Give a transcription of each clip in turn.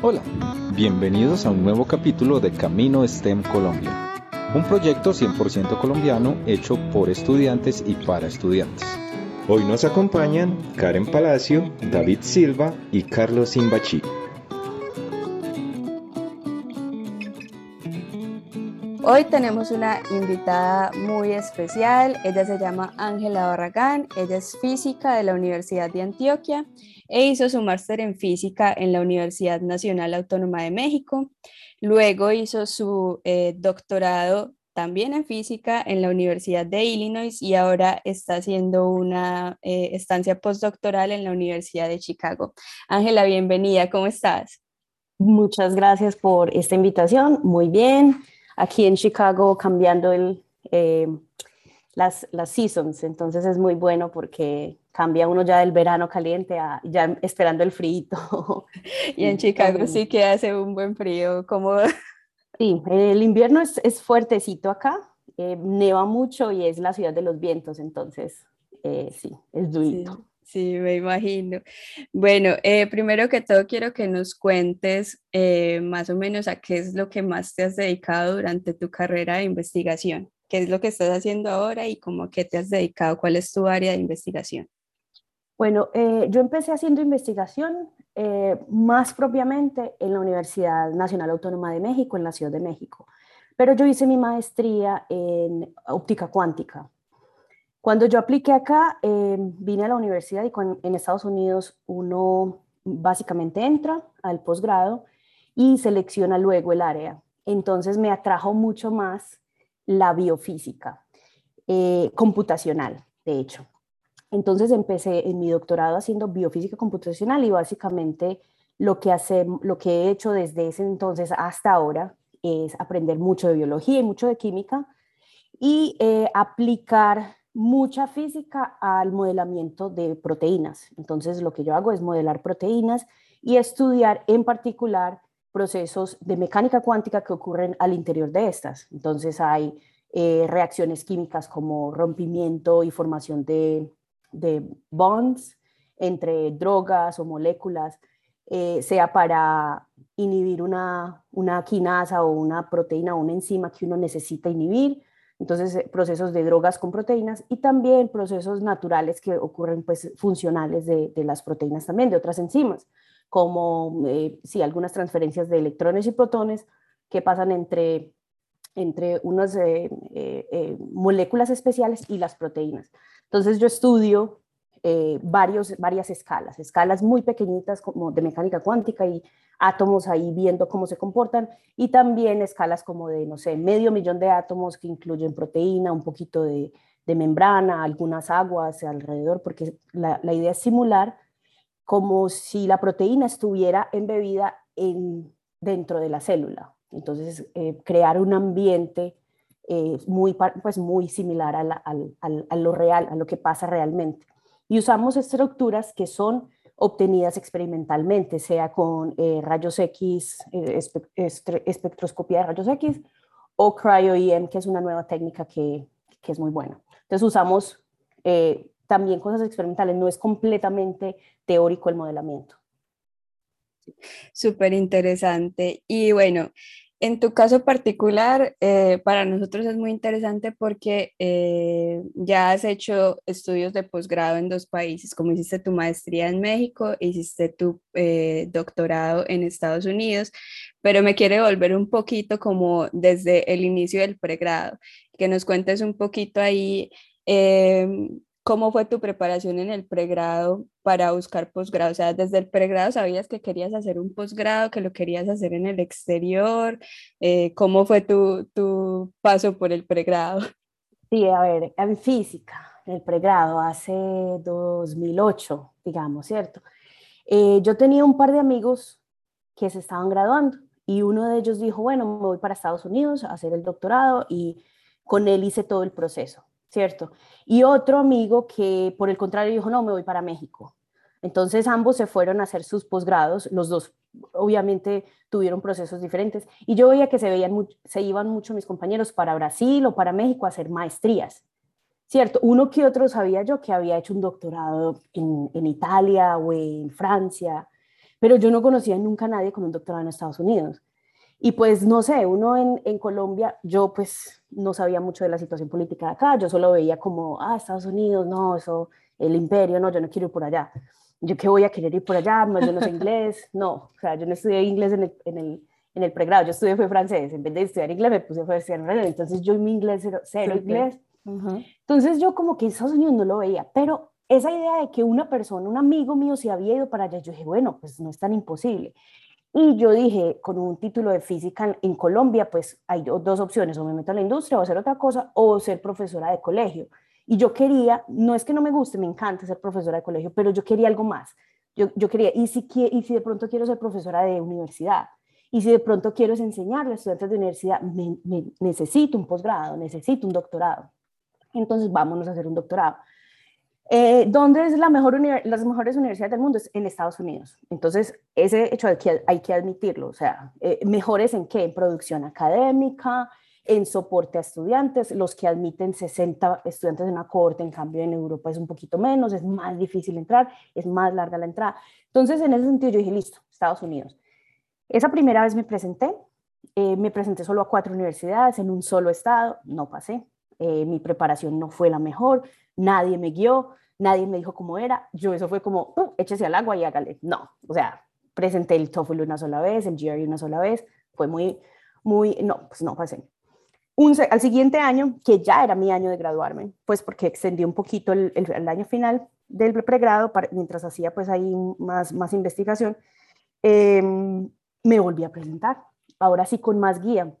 Hola, bienvenidos a un nuevo capítulo de Camino STEM Colombia, un proyecto 100% colombiano hecho por estudiantes y para estudiantes. Hoy nos acompañan Karen Palacio, David Silva y Carlos Simbachi. Hoy tenemos una invitada muy especial. Ella se llama Ángela Barragán. Ella es física de la Universidad de Antioquia e hizo su máster en física en la Universidad Nacional Autónoma de México. Luego hizo su eh, doctorado también en física en la Universidad de Illinois y ahora está haciendo una eh, estancia postdoctoral en la Universidad de Chicago. Ángela, bienvenida, ¿cómo estás? Muchas gracias por esta invitación, muy bien. Aquí en Chicago cambiando el, eh, las, las seasons, entonces es muy bueno porque cambia uno ya del verano caliente a ya esperando el frío. y en Chicago sí que hace un buen frío, como Sí, el invierno es, es fuertecito acá, eh, neva mucho y es la ciudad de los vientos, entonces eh, sí, es durito. Sí, me imagino. Bueno, eh, primero que todo quiero que nos cuentes más o menos a qué es lo que más te has dedicado durante tu carrera de investigación, qué es lo que estás haciendo ahora y cómo qué te has dedicado, cuál es tu área de investigación. Bueno, yo empecé haciendo investigación eh, más propiamente en la Universidad Nacional Autónoma de México, en la Ciudad de México. Pero yo hice mi maestría en óptica cuántica. Cuando yo apliqué acá, eh, vine a la universidad y en Estados Unidos uno básicamente entra al posgrado y selecciona luego el área. Entonces me atrajo mucho más la biofísica eh, computacional, de hecho. Entonces empecé en mi doctorado haciendo biofísica computacional y básicamente lo que, hace, lo que he hecho desde ese entonces hasta ahora es aprender mucho de biología y mucho de química y eh, aplicar mucha física al modelamiento de proteínas. Entonces lo que yo hago es modelar proteínas y estudiar en particular procesos de mecánica cuántica que ocurren al interior de estas. Entonces hay eh, reacciones químicas como rompimiento y formación de de bonds entre drogas o moléculas, eh, sea para inhibir una, una quinasa o una proteína o una enzima que uno necesita inhibir, entonces eh, procesos de drogas con proteínas y también procesos naturales que ocurren pues funcionales de, las proteínas también, de otras enzimas, como eh, algunas transferencias de electrones y protones que pasan entre, entre unas moléculas especiales y las proteínas. Entonces yo estudio eh, varios, varias escalas, escalas muy pequeñitas como de mecánica cuántica y átomos ahí viendo cómo se comportan y también escalas como de, no sé, medio millón de átomos que incluyen proteína, un poquito de, membrana, algunas aguas alrededor, porque la, idea es simular como si la proteína estuviera embebida en, dentro de la célula. Entonces, eh, crear un ambiente eh, muy, pues muy similar a, lo real, a lo que pasa realmente. Y usamos estructuras que son obtenidas experimentalmente, sea con eh, rayos X, eh, espectroscopía de rayos X, o cryo-EM, que es una nueva técnica que, que es muy buena. Entonces usamos también cosas experimentales, no es completamente teórico el modelamiento. Súper interesante. Y bueno, en tu caso particular, eh, para nosotros es muy interesante porque eh, ya has hecho estudios de posgrado en dos países, como hiciste tu maestría en México, hiciste tu eh, doctorado en Estados Unidos, pero me quiere volver un poquito como desde el inicio del pregrado, que nos cuentes un poquito ahí em, ¿Cómo fue tu preparación en el pregrado para buscar posgrado? O sea, desde el pregrado sabías que querías hacer un posgrado, que lo querías hacer en el exterior. Eh, ¿Cómo fue tu, tu, paso por el pregrado? Sí, a ver, en física, el pregrado, hace 2008, digamos, ¿cierto? Eh, yo tenía un par de amigos que se estaban graduando y uno de ellos dijo, bueno, me voy para Estados Unidos a hacer el doctorado y con él hice todo el proceso ¿cierto? Y otro amigo que por el contrario dijo, no, me voy para México. Entonces ambos se fueron a hacer sus posgrados, los dos obviamente tuvieron procesos diferentes y yo veía que se, veían se iban mucho mis compañeros para Brasil o para México a hacer maestrías, ¿cierto? Uno que otro sabía yo que había hecho un doctorado en, en Italia o en Francia, pero yo no conocía nunca a nadie con un doctorado en Estados Unidos. Y pues no sé, uno en, en, Colombia, yo pues no sabía mucho de la situación política de acá, yo solo veía como, ah, Estados Unidos, no, eso, el imperio, no, yo no quiero ir por allá. Yo qué voy a querer ir por allá, no, yo no sé inglés, no, o sea, yo no estudié inglés en el, en el, en el pregrado, yo estudié fue francés, en vez de estudiar inglés me puse a estudiar francés, entonces yo mi inglés cero, cero inglés. Entonces yo como que Estados Unidos no lo veía, pero esa idea de que una persona, un amigo mío se había ido para allá, yo dije, bueno, pues no es tan imposible. Y yo dije, con un título de física en, Colombia, pues hay dos opciones, o me meto a la industria o hacer otra cosa, o ser profesora de colegio. Y yo quería, no es que no me guste, me encanta ser profesora de colegio, pero yo quería algo más. Yo, yo quería, y si, y si de pronto quiero ser profesora de universidad, y si de pronto quiero enseñarle a estudiantes de universidad, me, necesito un posgrado, necesito un doctorado. Entonces, vámonos a hacer un doctorado. Eh, ¿Dónde es la mejor las mejores universidades del mundo? Es en Estados Unidos. Entonces, ese hecho hay que, hay que admitirlo. O sea, eh, mejores en qué? En producción académica, en soporte a estudiantes. Los que admiten 60 estudiantes en una cohorte, en cambio en Europa es un poquito menos, es más difícil entrar, es más larga la entrada. Entonces, en ese sentido, yo dije, listo, Estados Unidos. Esa primera vez me presenté, eh, me presenté solo a cuatro universidades en un solo estado, no pasé. mi preparación no fue la mejor, nadie me guió, nadie me dijo cómo era, yo eso fue como, uh, échese al agua y hágale. No, o sea, presenté el TOEFL una sola vez, el GRE una sola vez, fue muy, muy, no, pues no pasé. Un, al siguiente año, que ya era mi año de graduarme, pues porque extendí un poquito el, año final del pregrado, mientras hacía pues ahí más, más investigación, em, me volví a presentar, ahora sí con más guía.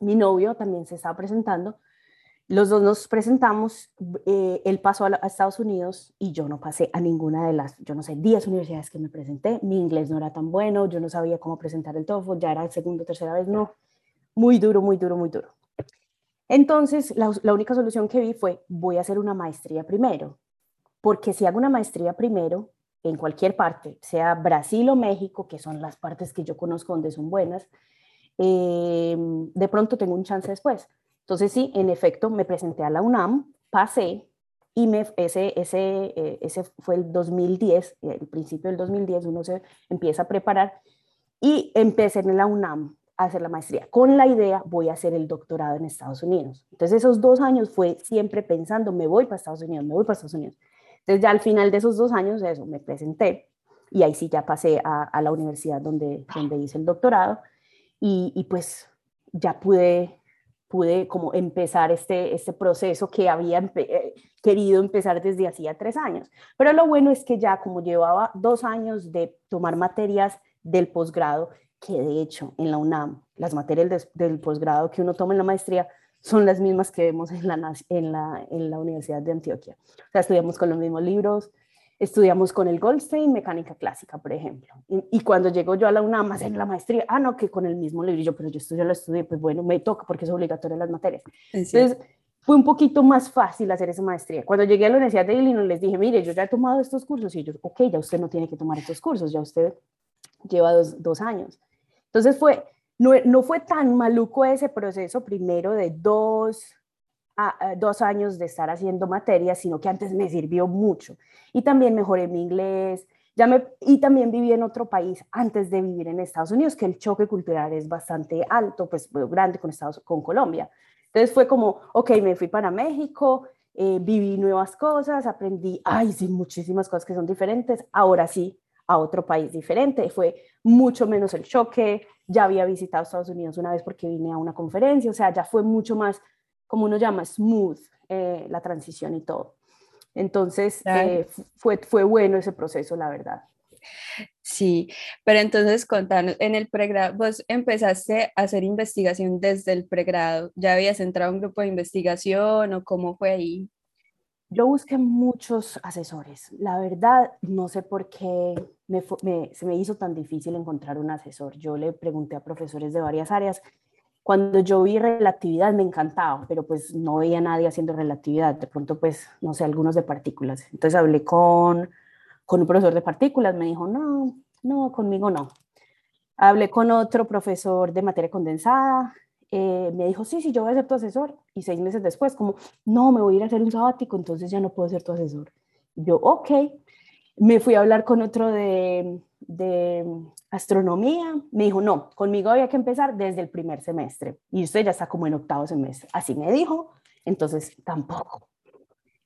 Mi novio también se estaba presentando, los dos nos presentamos, eh, él pasó a, Estados Unidos y yo no pasé a ninguna de las, yo no sé, 10 universidades que me presenté. Mi inglés no era tan bueno, yo no sabía cómo presentar el TOEFL, ya era segunda o tercera vez, no. Muy duro, muy duro, muy duro. Entonces, la, la única solución que vi fue, voy a hacer una maestría primero, porque si hago una maestría primero, en cualquier parte, sea Brasil o México, que son las partes que yo conozco donde son buenas, eh, de pronto tengo un chance después entonces sí, en efecto, me presenté a la UNAM, pasé y me, ese, ese, eh, ese fue el 2010, el principio del 2010, uno se empieza a preparar y empecé en la UNAM a hacer la maestría con la idea voy a hacer el doctorado en Estados Unidos. Entonces esos dos años fue siempre pensando, me voy para Estados Unidos, me voy para Estados Unidos. Entonces ya al final de esos dos años, eso, me presenté y ahí sí ya pasé a, a la universidad donde, donde hice el doctorado y, y pues ya pude pude como empezar este, este proceso que había eh, querido empezar desde hacía tres años. Pero lo bueno es que ya como llevaba dos años de tomar materias del posgrado, que de hecho en la UNAM, las materias del, posgrado que uno toma en la maestría son las mismas que vemos en la, en la, en la Universidad de Antioquia. O sea, estudiamos con los mismos libros, estudiamos con el Goldstein mecánica clásica, por ejemplo. Y, cuando llego yo a la UNAM a hacer la maestría, ah, no, que con el mismo libro, yo, pero yo estudio, lo estudié, pues bueno, me toca porque es obligatorio las materias. Entonces, fue un poquito más fácil hacer esa maestría. Cuando llegué a la Universidad de Illinois, les dije, mire, yo ya he tomado estos cursos, y ellos, ok, ya usted no tiene que tomar estos cursos, ya usted lleva dos, dos años. Entonces, fue, no, no fue tan maluco ese proceso primero de dos dos años de estar haciendo materias, sino que antes me sirvió mucho. Y también mejoré mi inglés, ya me, y también viví en otro país antes de vivir en Estados Unidos, que el choque cultural es bastante alto, pues grande con, Estados, con Colombia. Entonces fue como, ok, me fui para México, eh, viví nuevas cosas, aprendí, ay, sí, muchísimas cosas que son diferentes, ahora sí, a otro país diferente, fue mucho menos el choque, ya había visitado Estados Unidos una vez porque vine a una conferencia, o sea, ya fue mucho más como uno llama, smooth eh, la transición y todo. Entonces, eh, fue, fue bueno ese proceso, la verdad. Sí, pero entonces contanos, en el pregrado, vos empezaste a hacer investigación desde el pregrado, ¿ya habías entrado a un grupo de investigación o cómo fue ahí? Yo busqué muchos asesores. La verdad, no sé por qué se me hizo tan difícil encontrar un asesor. Yo le pregunté a profesores de varias áreas cuando yo vi relatividad me encantaba, pero pues no veía a nadie haciendo relatividad, de pronto pues, no sé, algunos de partículas. Entonces hablé con, con un profesor de partículas, me dijo, no, no, conmigo no. Hablé con otro profesor de materia condensada, eh, me dijo, sí, sí, yo voy a ser tu asesor. Y seis meses después, como, no, me voy a ir a hacer un sabático, entonces ya no puedo ser tu asesor. yo, ok. Me fui a hablar con otro de, astronomía, me dijo, no, conmigo había que empezar desde el primer semestre y usted ya está como en octavo semestre. Así me dijo, entonces tampoco.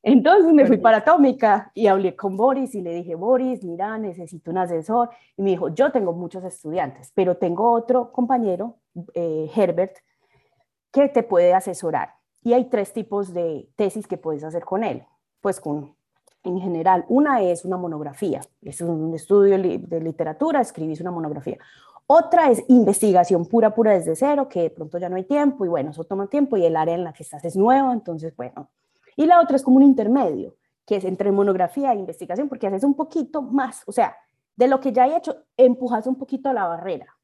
Entonces me fui para Atómica y hablé con Boris y le dije, Boris, mira, necesito un asesor. Y me dijo, yo tengo muchos estudiantes, pero tengo otro compañero, eh, Herbert, que te puede asesorar. Y hay tres tipos de tesis que puedes hacer con él. Pues con en general. Una es una monografía, es un estudio de literatura, escribís una monografía. Otra es investigación pura, pura desde cero, que de pronto ya no hay tiempo y bueno, eso toma tiempo y el área en la que estás es nuevo, entonces bueno. Y la otra es como un intermedio, que es entre monografía e investigación, porque haces un poquito más, o sea, de lo que ya he hecho, empujas un poquito la barrera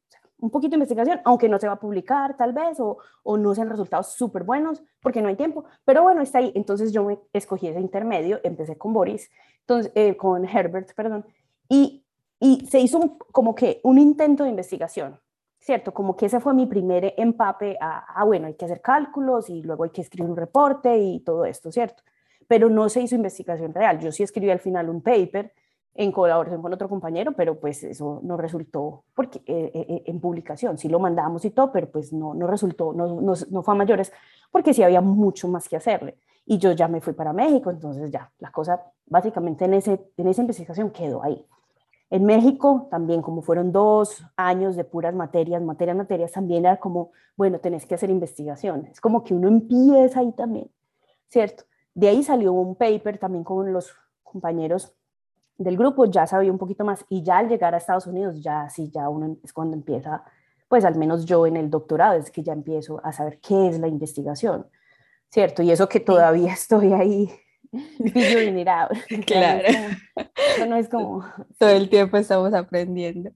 un poquito de investigación, aunque no se va a publicar tal vez o, o no sean resultados súper buenos porque no hay tiempo, pero bueno, está ahí. Entonces yo me escogí ese intermedio, empecé con Boris, entonces, eh, con Herbert, perdón, y, y se hizo como que un intento de investigación, ¿cierto? Como que ese fue mi primer empape a, ah, bueno, hay que hacer cálculos y luego hay que escribir un reporte y todo esto, ¿cierto? Pero no se hizo investigación real. Yo sí escribí al final un paper en colaboración con otro compañero, pero pues eso no resultó porque, eh, eh, eh, en publicación. Sí lo mandamos y todo, pero pues no, no resultó, no, no, no, fue a mayores, porque sí había mucho más que hacerle. Y yo ya me fui para México, entonces ya, la cosa básicamente en, ese, en esa investigación quedó ahí. En México también, como fueron dos años de puras materias, materias, materias, también era como, bueno, tenés que hacer investigación. Es como que uno empieza ahí también, ¿cierto? De ahí salió un paper también con los compañeros del grupo ya sabía un poquito más y ya al llegar a Estados Unidos ya sí, ya uno es cuando empieza, pues al menos yo en el doctorado es que ya empiezo a saber qué es la investigación, ¿cierto? Y eso que todavía estoy ahí Claro. Eso no es como... Todo el tiempo estamos aprendiendo.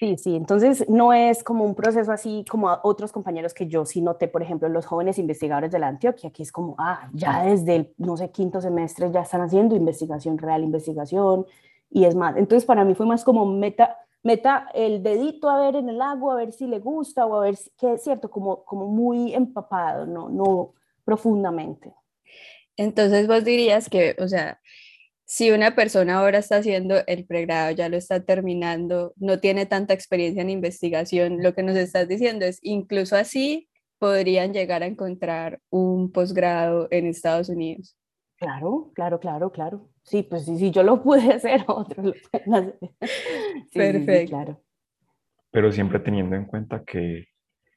Sí, sí, entonces no es como un proceso así como a otros compañeros que yo sí noté, por ejemplo, los jóvenes investigadores de la Antioquia, que es como, ah, ya desde el, no sé, quinto semestre ya están haciendo investigación real, investigación, y es más. Entonces para mí fue más como meta, meta el dedito a ver en el agua, a ver si le gusta o a ver si, que es cierto, como, como muy empapado, no, no profundamente. Entonces vos dirías que, o sea, si una persona ahora está haciendo el pregrado, ya lo está terminando, no tiene tanta experiencia en investigación, lo que nos estás diciendo es, incluso así podrían llegar a encontrar un posgrado en Estados Unidos. Claro, claro, claro, claro. Sí, pues sí, sí, yo lo pude hacer, otros lo pueden hacer. Perfecto. claro. Pero siempre teniendo en cuenta que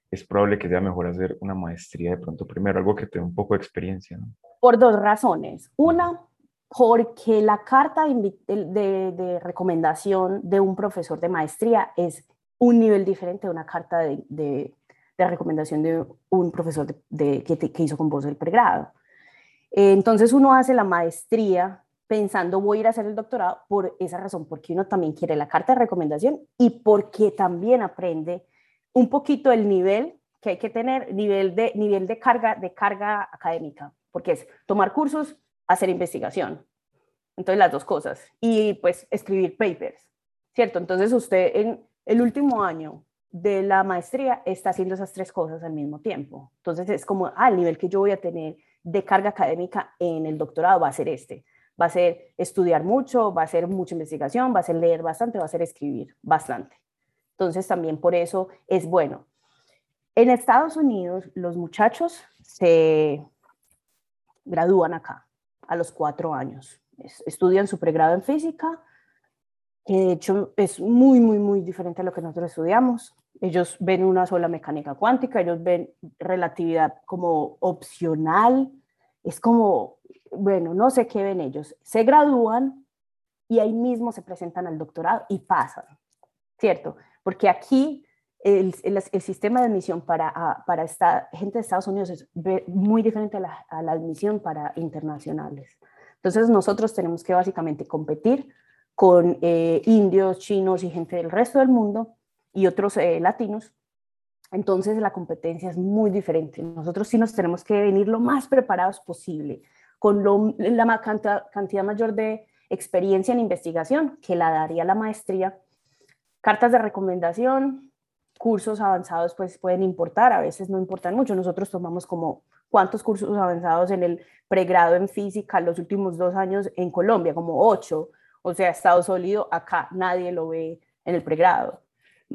es probable que sea mejor hacer una maestría de pronto primero, algo que tenga un poco de experiencia, ¿no? Por dos razones. Una, porque la carta de, de, recomendación de un profesor de maestría es un nivel diferente de una carta de, de recomendación de un profesor que, que hizo con vos el pregrado. Entonces uno hace la maestría pensando voy a ir a hacer el doctorado por esa razón, porque uno también quiere la carta de recomendación y porque también aprende un poquito el nivel que hay que tener, nivel de, nivel de, carga, de carga académica, porque es tomar cursos, hacer investigación. Entonces las dos cosas. Y pues escribir papers, ¿cierto? Entonces usted en el último año de la maestría está haciendo esas tres cosas al mismo tiempo. Entonces es como, ah, el nivel que yo voy a tener de carga académica en el doctorado va a ser este. Va a ser estudiar mucho, va a ser mucha investigación, va a ser leer bastante, va a ser escribir bastante. Entonces también por eso es bueno. En Estados Unidos los muchachos se gradúan acá a los cuatro años. Estudian su pregrado en física, que de hecho es muy, muy, muy diferente a lo que nosotros estudiamos. Ellos ven una sola mecánica cuántica, ellos ven relatividad como opcional, es como, bueno, no sé qué ven ellos. Se gradúan y ahí mismo se presentan al doctorado y pasan, ¿cierto? Porque aquí el, el, sistema de admisión para, para esta gente de Estados Unidos es muy diferente a la, a la admisión para internacionales. Entonces nosotros tenemos que básicamente competir con eh, indios, chinos y gente del resto del mundo y otros eh, latinos. Entonces la competencia es muy diferente. Nosotros sí nos tenemos que venir lo más preparados posible, con la cantidad, mayor de experiencia en investigación que la daría la maestría. Cartas de recomendación, cursos avanzados pues pueden importar, a veces no importan mucho. Nosotros tomamos como cuántos cursos avanzados en el pregrado en física los últimos dos años en Colombia, como ocho O sea, estado sólido, acá nadie lo ve en el pregrado.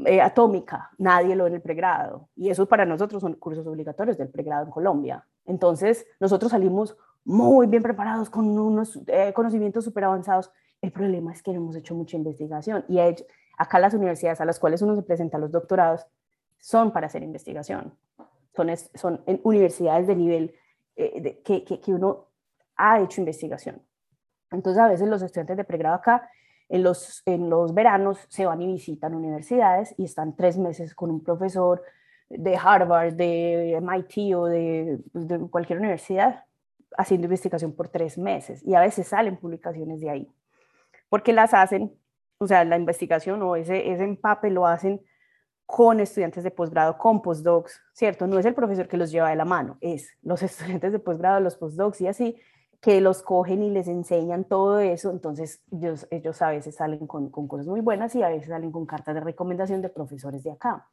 Eh, atómica, nadie lo en el pregrado. Y eso para nosotros son cursos obligatorios del pregrado en Colombia. Entonces, nosotros salimos muy bien preparados con unos eh, conocimientos súper avanzados. El problema es que no hemos hecho mucha investigación y acá las universidades a las cuales uno se presenta los doctorados son para hacer investigación. Son, en universidades de nivel eh, que, que uno ha hecho investigación. Entonces, a veces los estudiantes de pregrado acá, en los, en los veranos, se van y visitan universidades y están tres meses con un profesor de Harvard, de MIT o de, pues, de cualquier universidad haciendo investigación por tres meses y a veces salen publicaciones de ahí. Porque las hacen, o sea, la investigación o ese, ese empape lo hacen con estudiantes de posgrado, con postdocs, ¿cierto? No es el profesor que los lleva de la mano, es los estudiantes de posgrado, los postdocs y así, que los cogen y les enseñan todo eso, entonces ellos, ellos a veces salen con, con cosas muy buenas y a veces salen con cartas de recomendación de profesores de acá.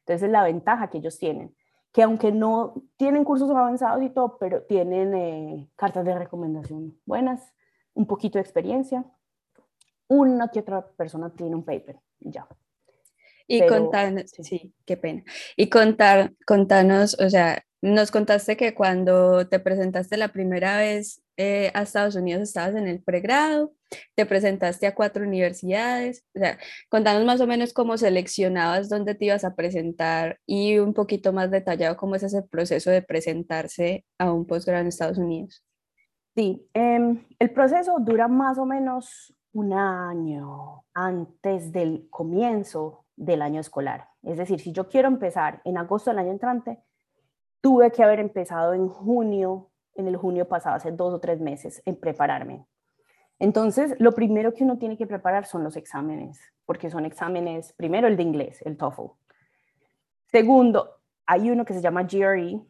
Entonces es la ventaja que ellos tienen, que aunque no tienen cursos avanzados y todo, pero tienen eh, cartas de recomendación buenas, un poquito de experiencia, una que otra persona tiene un paper ya. Y contanos, sí. qué pena. Y contar, contanos, o sea, nos contaste que cuando te presentaste la primera vez eh, a Estados Unidos estabas en el pregrado, te presentaste a cuatro universidades, o sea, contanos más o menos cómo seleccionabas dónde te ibas a presentar y un poquito más detallado cómo es ese proceso de presentarse a un posgrado en Estados Unidos. Sí, em, el proceso dura más o menos un año antes del comienzo del año escolar. Es decir, si yo quiero empezar en agosto del año entrante, tuve que haber empezado en junio, en el junio pasado, hace dos o tres meses, en prepararme. Entonces, lo primero que uno tiene que preparar son los exámenes, porque son exámenes, primero el de inglés, el TOEFL. Segundo, hay uno que se llama GRE,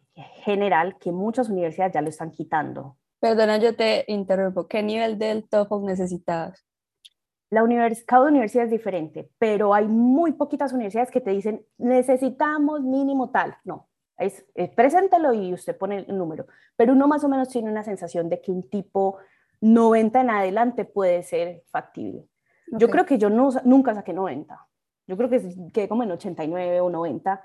general, que muchas universidades ya lo están quitando. Perdona, yo te interrumpo. ¿Qué nivel del TOEFL necesitabas? La cada universidad es diferente, pero hay muy poquitas universidades que te dicen, necesitamos mínimo tal. No, es, preséntelo y usted pone el número. Pero uno más o menos tiene una sensación de que un tipo 90 en adelante puede ser factible. Yo creo que yo no, nunca saqué 90. Yo creo que quedé como en 89 o 90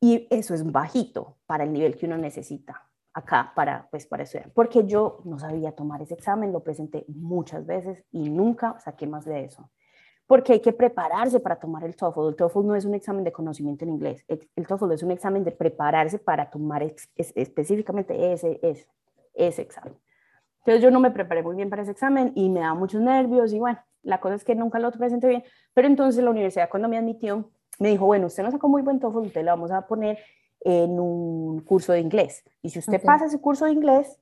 y eso es bajito para el nivel que uno necesita acá para, pues, para estudiar, porque yo no sabía tomar ese examen, lo presenté muchas veces y nunca saqué más de eso, porque hay que prepararse para tomar el TOEFL. El TOEFL no es un examen de conocimiento en inglés, el, TOEFL es un examen de prepararse para tomar específicamente ese, ese, ese examen. Entonces yo no me preparé muy bien para ese examen y me daba muchos nervios y bueno, la cosa es que nunca lo presenté bien, pero entonces la universidad cuando me admitió me dijo, bueno, usted no sacó muy buen TOEFL, usted le vamos a poner en un curso de inglés. Y si usted pasa ese curso de inglés,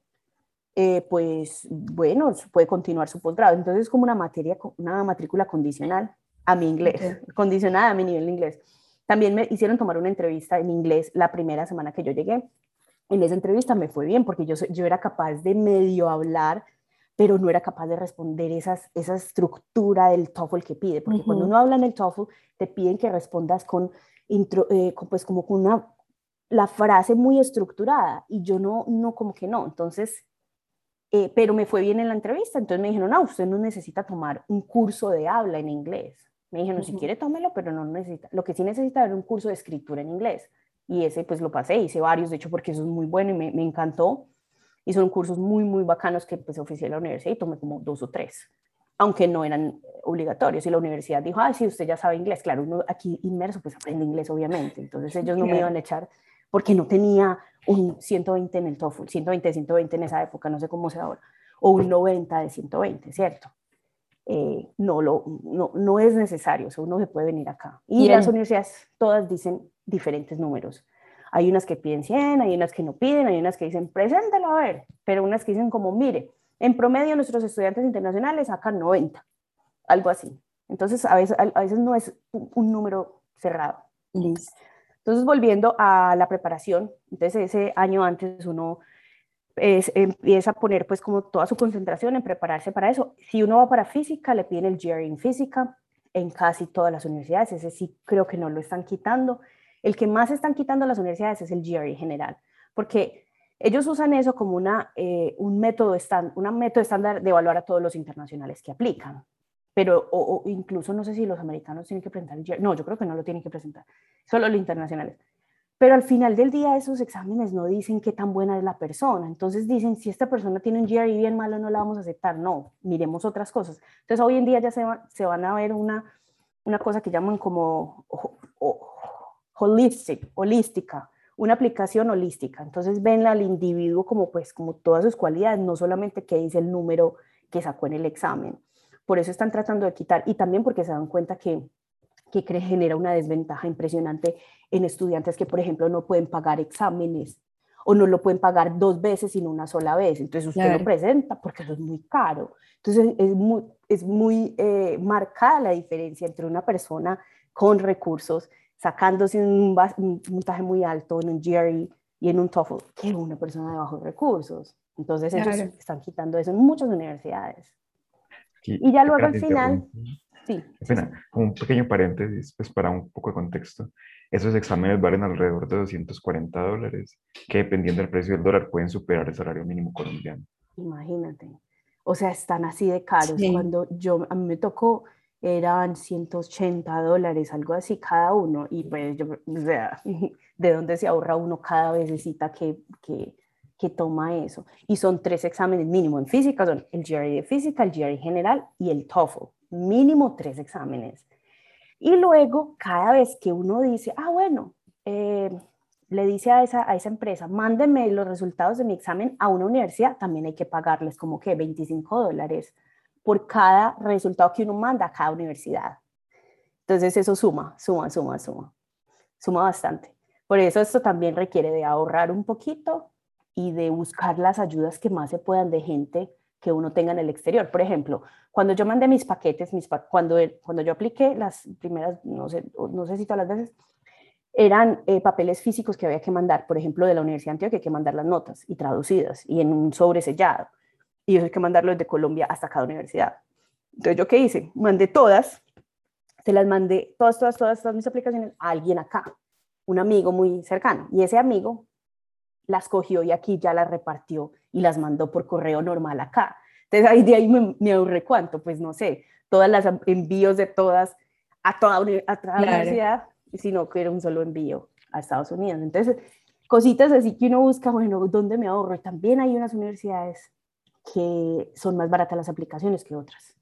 eh, pues bueno, puede continuar su posgrado. Entonces es como una materia, una matrícula condicional a mi inglés, condicionada a mi nivel de inglés. También me hicieron tomar una entrevista en inglés la primera semana que yo llegué. En esa entrevista me fue bien porque yo, yo era capaz de medio hablar, pero no era capaz de responder esas, esa estructura del TOEFL que pide. Porque cuando uno habla en el TOEFL, te piden que respondas con, intro, eh, pues como con una la frase muy estructurada y yo no, no como que no. Entonces, eh, pero me fue bien en la entrevista. Entonces me dijeron, no, usted no necesita tomar un curso de habla en inglés. Me dijeron, si quiere tómelo, pero no necesita. Lo que sí necesita es un curso de escritura en inglés. Y ese pues lo pasé, hice varios, de hecho, porque eso es muy bueno y me, me encantó. Y son cursos muy, muy bacanos que pues oficié la universidad y tomé como dos o tres, aunque no eran obligatorios. Y la universidad dijo, ah, sí, usted ya sabe inglés. Claro, uno aquí inmerso pues aprende inglés, obviamente. Entonces ellos no me iban a echar porque no tenía un 120 en el TOEFL, 120 120 en esa época, no sé cómo sea ahora, o un 90 de 120, ¿cierto? Eh, no, lo, no, no, es necesario, o sea, uno se puede venir acá. Y las universidades todas dicen diferentes números. Hay unas que piden 100, hay unas que no piden, hay unas que dicen, preséntelo a ver, pero unas que dicen como, mire, en promedio nuestros estudiantes internacionales sacan 90, algo así. Entonces, a veces, a veces no es un número cerrado. Listo. Entonces, volviendo a la preparación, entonces ese año antes uno empieza a poner pues como toda su concentración en prepararse para eso. Si uno va para física, le piden el GRE en física en casi todas las universidades, ese sí creo que no lo están quitando. El que más están quitando las universidades es el GRE general, porque ellos usan eso como una, eh, un método un método estándar de evaluar a todos los internacionales que aplican. Pero o, incluso no sé si los americanos tienen que presentar el no, yo creo que no lo tienen que presentar, solo los internacionales. Pero al final del día esos exámenes no dicen qué tan buena es la persona. Entonces dicen, si esta persona tiene un GRE bien malo, no la vamos a aceptar. No, miremos otras cosas. Entonces hoy en día ya se, se van a ver una, una cosa que llaman como holistic, holística, una aplicación holística. Entonces ven al individuo como pues como todas sus cualidades, no solamente que dice el número que sacó en el examen. Por eso están tratando de quitar y también porque se dan cuenta que que genera una desventaja impresionante en estudiantes que, por ejemplo, no pueden pagar exámenes o no lo pueden pagar dos veces sino una sola vez. Entonces usted lo presenta porque eso es muy caro. Entonces es muy, es muy eh, marcada la diferencia entre una persona con recursos sacándose un, puntaje muy alto en un GRE y en un TOEFL que una persona de bajos recursos. Entonces ellos están quitando eso en muchas universidades. Y ya luego al final... Sí. un pequeño paréntesis, pues para un poco de contexto. Esos exámenes valen alrededor de 240 dólares, que dependiendo del precio del dólar pueden superar el salario mínimo colombiano. Imagínate. O sea, están así de caros. Cuando yo, a mí me tocó, eran 180 dólares, algo así cada uno. Y pues yo, o sea, ¿de dónde se ahorra uno cada vez que, que, que toma eso? Y son tres exámenes mínimo en física, son el GRE de física, el GRE general y el TOEFL mínimo tres exámenes. Y luego, cada vez que uno dice, ah, bueno, eh, le dice a esa, a esa empresa, mándeme los resultados de mi examen a una universidad, también hay que pagarles como que 25 dólares por cada resultado que uno manda a cada universidad. Entonces eso suma, suma, suma, suma, suma bastante. Por eso esto también requiere de ahorrar un poquito y de buscar las ayudas que más se puedan de gente que uno tenga en el exterior. Por ejemplo, cuando yo mandé mis paquetes, mis cuando, cuando yo apliqué las primeras, no sé, no sé si todas las veces, eran eh, papeles físicos que había que mandar. Por ejemplo, de la Universidad de Antioquia hay que mandar las notas y traducidas y en un sobre sellado. Y eso hay que mandarlo desde Colombia hasta cada universidad. Entonces, ¿yo qué hice? Mandé todas, se las mandé, todas, todas, todas, todas mis aplicaciones a alguien acá, un amigo muy cercano. Y ese amigo las cogió y aquí ya las repartió y las mandó por correo normal acá. Entonces ahí de ahí me, ahorré cuánto, pues no sé, todas las envíos de todas a toda, a la universidad, sino que era un solo envío a Estados Unidos. Entonces, cositas así que uno busca, bueno, ¿dónde me ahorro? Y también hay unas universidades que son más baratas las aplicaciones que otras.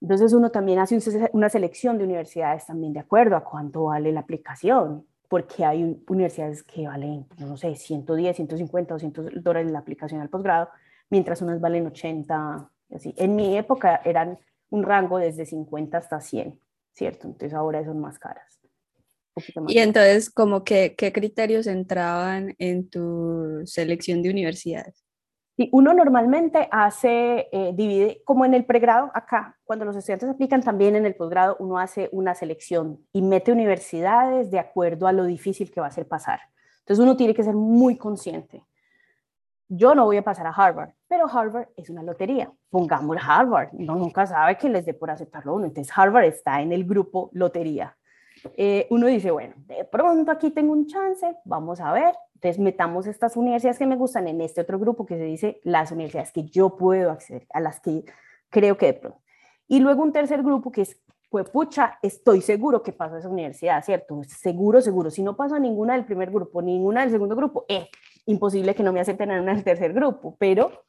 Entonces uno también hace una selección de universidades también de acuerdo a cuánto vale la aplicación porque hay universidades que valen, no sé, 110, 150, 200 dólares la aplicación al posgrado, mientras unas valen 80, así. En mi época eran un rango desde 50 hasta 100, ¿cierto? Entonces ahora son más caras. y entonces, ¿cómo que, ¿qué criterios entraban en tu selección de universidades? Uno normalmente hace, eh, divide, como en el pregrado, acá, cuando los estudiantes aplican también en el posgrado, uno hace una selección y mete universidades de acuerdo a lo difícil que va a ser pasar. Entonces uno tiene que ser muy consciente. Yo no voy a pasar a Harvard, pero Harvard es una lotería. Pongamos Harvard, no nunca sabe que les dé por aceptarlo uno. Entonces Harvard está en el grupo lotería. Eh, uno dice, bueno, de pronto aquí tengo un chance, vamos a ver, entonces, metamos estas universidades que me gustan en este otro grupo que se dice las universidades que yo puedo acceder, a las que creo que de pronto. Y luego un tercer grupo que es, pues estoy seguro que paso a esa universidad, ¿cierto? Seguro, seguro. Si no paso a ninguna del primer grupo, ninguna del segundo grupo, eh, imposible que no me acepten en el tercer grupo. Pero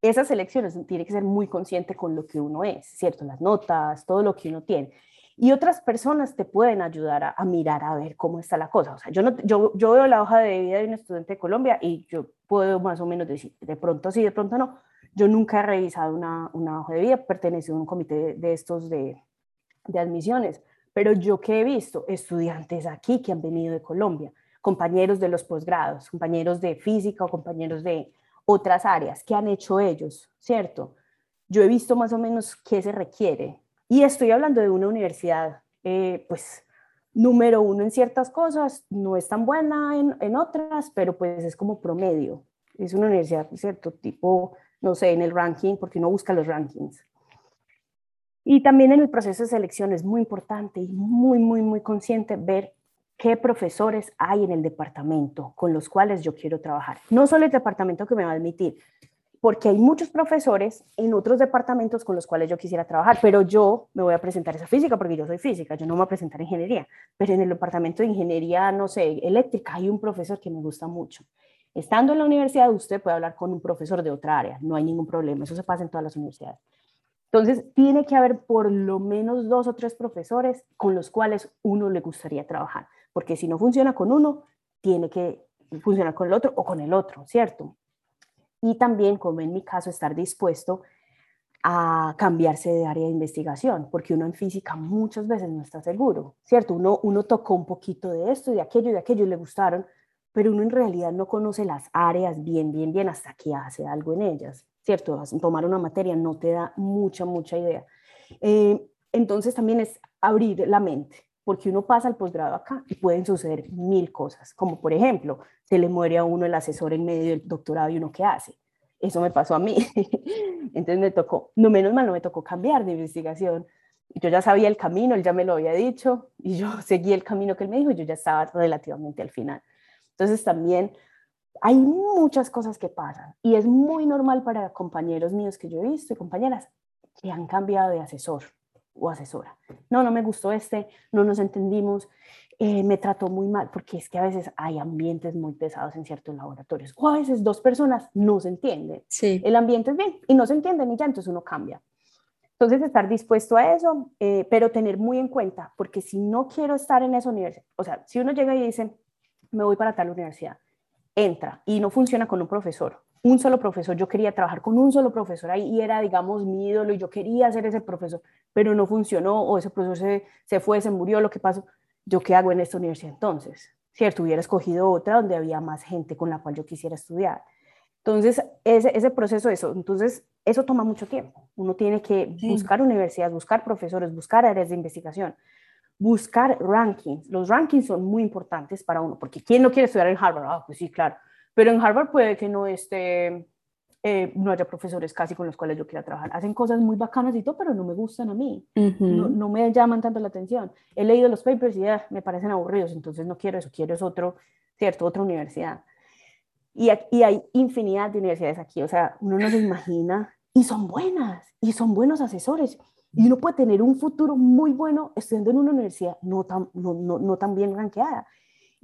esas elecciones tiene que ser muy consciente con lo que uno es, ¿cierto? Las notas, todo lo que uno tiene y otras personas te pueden ayudar a, mirar a ver cómo está la cosa. O sea, yo, no, yo, yo veo la hoja de vida de un estudiante de Colombia y yo puedo más o menos decir, de pronto sí, de pronto no. Yo nunca he revisado una, una hoja de vida, pertenece a un comité de, estos de, de admisiones, pero yo que he visto estudiantes aquí que han venido de Colombia, compañeros de los posgrados, compañeros de física o compañeros de otras áreas, ¿qué han hecho ellos? ¿Cierto? Yo he visto más o menos qué se requiere y estoy hablando de una universidad, eh, pues, número uno en ciertas cosas, no es tan buena en, en, otras, pero pues es como promedio. Es una universidad, ¿cierto? Tipo, no sé, en el ranking, porque uno busca los rankings. Y también en el proceso de selección es muy importante y muy, muy, muy consciente ver qué profesores hay en el departamento con los cuales yo quiero trabajar. No solo el departamento que me va a admitir, porque hay muchos profesores en otros departamentos con los cuales yo quisiera trabajar, pero yo me voy a presentar esa física porque yo soy física, yo no me voy a presentar ingeniería, pero en el departamento de ingeniería, no sé, eléctrica, hay un profesor que me gusta mucho. Estando en la universidad, usted puede hablar con un profesor de otra área, no hay ningún problema, eso se pasa en todas las universidades. Entonces, tiene que haber por lo menos dos o tres profesores con los cuales uno le gustaría trabajar, porque si no funciona con uno, tiene que funcionar con el otro o con el otro, ¿cierto? Y también, como en mi caso, estar dispuesto a cambiarse de área de investigación, porque uno en física muchas veces no está seguro, ¿cierto? Uno, uno tocó un poquito de esto de aquello de aquello y le gustaron, pero uno en realidad no conoce las áreas bien, bien, bien hasta que hace algo en ellas, ¿cierto? Tomar una materia no te da mucha, mucha idea. Eh, entonces también es abrir la mente, porque uno pasa al posgrado acá y pueden suceder mil cosas, como por ejemplo, se le muere a uno el asesor en medio del doctorado y uno qué hace. Eso me pasó a mí. Entonces me tocó, no menos mal, no me tocó cambiar de investigación. Yo ya sabía el camino, él ya me lo había dicho y yo seguí el camino que él me dijo yo ya estaba relativamente al final. Entonces también hay muchas cosas que pasan y es muy normal para compañeros míos que yo he visto y compañeras que han cambiado de asesor o asesora. No, no me gustó este, no nos entendimos, eh, me trató muy mal, porque es que a veces hay ambientes muy pesados en ciertos laboratorios, o a veces dos personas no se entienden. Sí. El ambiente es bien y no se entienden y ya, entonces uno cambia. Entonces, estar dispuesto a eso, eh, pero tener muy en cuenta, porque si no quiero estar en esa universidad, o sea, si uno llega y dice, me voy para tal universidad, entra y no funciona con un profesor, un solo profesor, yo quería trabajar con un solo profesor ahí y era, digamos, mi ídolo y yo quería ser ese profesor, pero no funcionó o ese profesor se, se fue, se murió, lo que pasó, ¿yo qué hago en esta universidad entonces? ¿Cierto? Hubiera escogido otra donde había más gente con la cual yo quisiera estudiar. Entonces, ese, ese proceso, eso, entonces, eso toma mucho tiempo. Uno tiene que buscar universidades, buscar profesores, buscar áreas de investigación, buscar rankings. Los rankings son muy importantes para uno, porque ¿quién no quiere estudiar en Harvard? Ah, pues sí, claro. Pero en Harvard puede que no esté, eh, no haya profesores casi con los cuales yo quiera trabajar. Hacen cosas muy bacanas y todo, pero no me gustan a mí. no, no, me llaman tanto la atención. He leído los papers y ya me parecen aburridos, entonces no quiero eso, quiero es otro, cierto, otra universidad. Y, y hay infinidad de universidades aquí, o sea, uno no se imagina, y son buenas, y son buenos asesores. Y uno puede tener un futuro muy bueno estudiando en una universidad no tan, no, no, no tan bien rankeada.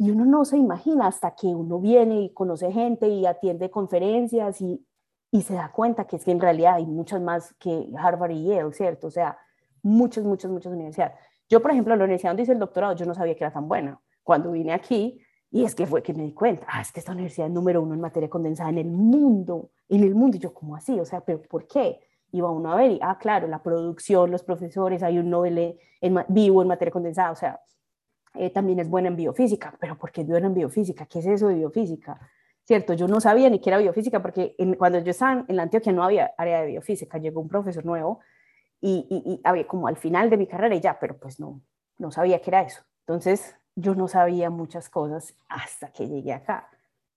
Y uno no se imagina hasta que uno viene y conoce gente y atiende conferencias y, y se da cuenta que es que en realidad hay muchas más que Harvard y Yale, ¿cierto? O sea, muchas, muchas, muchas universidades. Yo, por ejemplo, la universidad donde hice el doctorado, yo no sabía que era tan buena. Cuando vine aquí, y es que fue que me di cuenta, ah, es que esta universidad es número uno en materia condensada en el mundo, en el mundo. Y yo, ¿cómo así? O sea, ¿pero por qué? Iba uno a ver y, ah, claro, la producción, los profesores, hay un Nobel en, vivo en materia condensada, o sea, eh, también es buena en biofísica, pero ¿por qué es buena en biofísica? ¿Qué es eso de biofísica? Cierto, yo no sabía ni qué era biofísica porque cuando yo estaba en la Antioquia no había área de biofísica, llegó un profesor nuevo y, y, había como al final de mi carrera y ya, pero pues no, no sabía qué era eso. Entonces yo no sabía muchas cosas hasta que llegué acá,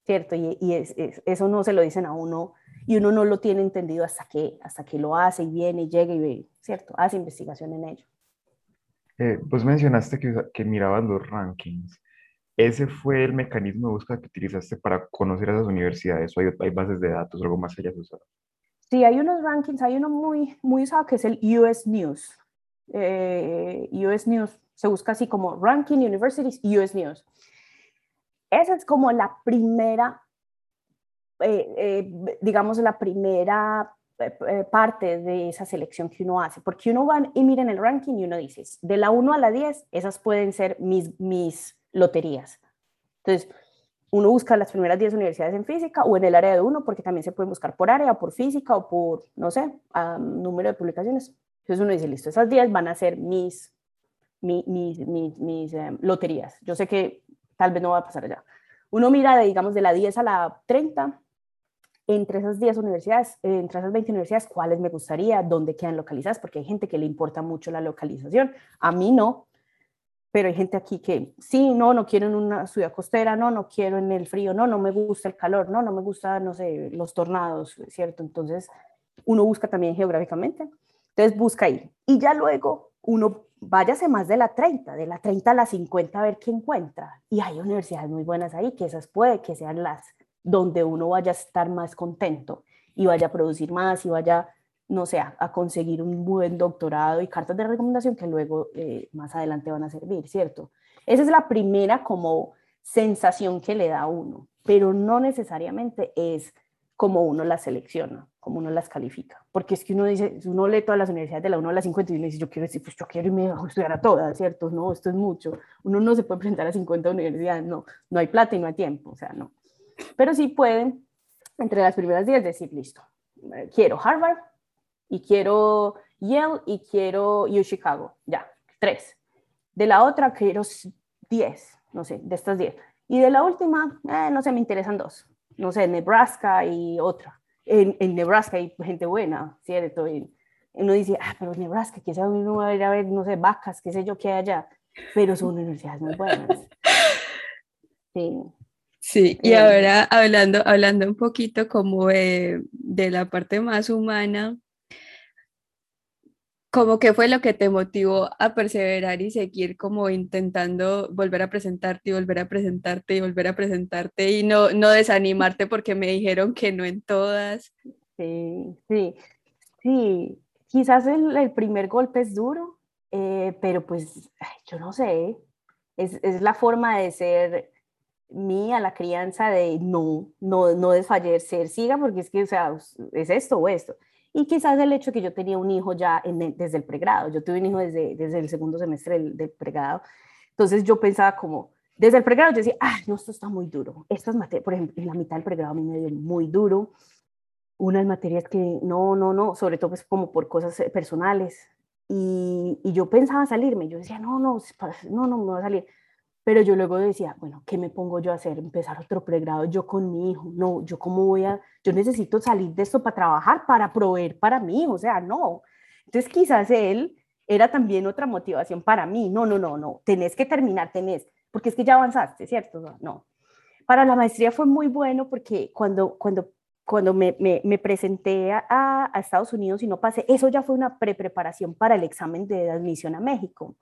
¿cierto? Y, y es, eso no se lo dicen a uno y uno no lo tiene entendido hasta que, hasta que lo hace y viene y llega y ve, ¿cierto? Hace investigación en ello. Eh, vos mencionaste que, que mirabas los rankings. ¿Ese fue el mecanismo de búsqueda que utilizaste para conocer a esas universidades o hay, hay bases de datos o algo más allá de usado? Sí, hay unos rankings, hay uno muy, muy usado que es el US News. Eh, US News se busca así como Ranking Universities US News. Esa es como la primera, eh, eh, digamos, la primera parte de esa selección que uno hace, porque uno va y mira en el ranking y uno dice, de la 1 a la 10, esas pueden ser mis, mis loterías. Entonces, uno busca las primeras 10 universidades en física o en el área de uno, porque también se pueden buscar por área, por física o por, no sé, número de publicaciones. Entonces uno dice, listo, esas 10 van a ser mis, mis, mis, mis, eh, loterías. Yo sé que tal vez no va a pasar allá. Uno mira, de, digamos, de la 10 a la 30, entre esas 10 universidades, eh, entre esas 20 universidades, cuáles me gustaría, dónde quedan localizadas, porque hay gente que le importa mucho la localización, a mí no, pero hay gente aquí que sí, no, no quiero en una ciudad costera, no, no quiero en el frío, no, no me gusta el calor, no, no me gusta, no sé, los tornados, ¿cierto? Entonces, uno busca también geográficamente, entonces busca ahí, y ya luego uno váyase más de la 30, de la 30 a la 50 a ver qué encuentra, y hay universidades muy buenas ahí, que esas puede que sean las donde uno vaya a estar más contento y vaya a producir más y vaya, no sé, a, conseguir un buen doctorado y cartas de recomendación que luego eh, más adelante van a servir, ¿cierto? Esa es la primera como sensación que le da a uno, pero no necesariamente es como uno las selecciona, como uno las califica. Porque es que uno dice, uno lee todas las universidades de la 1 a la 50 y uno dice, yo quiero decir, pues yo quiero irme a estudiar a todas, ¿cierto? No, esto es mucho. Uno no se puede presentar a 50 universidades, no, no hay plata y no hay tiempo, o sea, no. Pero sí pueden, entre las primeras 10, decir, listo, eh, quiero Harvard y quiero Yale y quiero U Chicago, ya, tres. De la otra quiero 10, no sé, de estas 10. Y de la última, eh, no sé, me interesan dos no sé, Nebraska y otra. En, en Nebraska hay gente buena, ¿cierto? Y uno dice, ah, pero Nebraska, sea uno va a ir a ver, no sé, vacas, qué sé yo, qué hay allá. Pero son universidades muy buenas. Sí. Sí, y eh, ahora hablando, hablando un poquito como de, de la parte más humana, como que fue lo que te motivó a perseverar y seguir como intentando volver a presentarte y volver a presentarte y volver a presentarte y no, no desanimarte porque me dijeron que no en todas. Sí, sí, sí, quizás el, primer golpe es duro, eh, pero pues yo no sé, es, es, la forma de ser mía, la crianza de no, no, no desfallecer, siga porque es que, o sea, es esto o esto. Y quizás el hecho que yo tenía un hijo ya desde el pregrado, yo tuve un hijo desde, desde el segundo semestre del, pregrado, entonces yo pensaba como, desde el pregrado yo decía, ah, no, esto está muy duro, estas materias, por ejemplo, en la mitad del pregrado a mí me dio muy duro, unas materias que no, no, no, sobre todo pues como por cosas eh, personales, y, y yo pensaba salirme, yo decía, no, no, no, no me voy a salir, pero yo luego decía, bueno, ¿qué me pongo yo a hacer? Empezar otro pregrado yo con mi hijo. No, yo cómo voy a, yo necesito salir de esto para trabajar, para proveer para mí hijo, o sea, no. Entonces quizás él era también otra motivación para mí. No, no, no, no, tenés que terminar, tenés, porque es que ya avanzaste, ¿cierto? No. Para la maestría fue muy bueno porque cuando, cuando, cuando me, me, me presenté a, a, Estados Unidos y no pasé, eso ya fue una pre-preparación para el examen de admisión a México.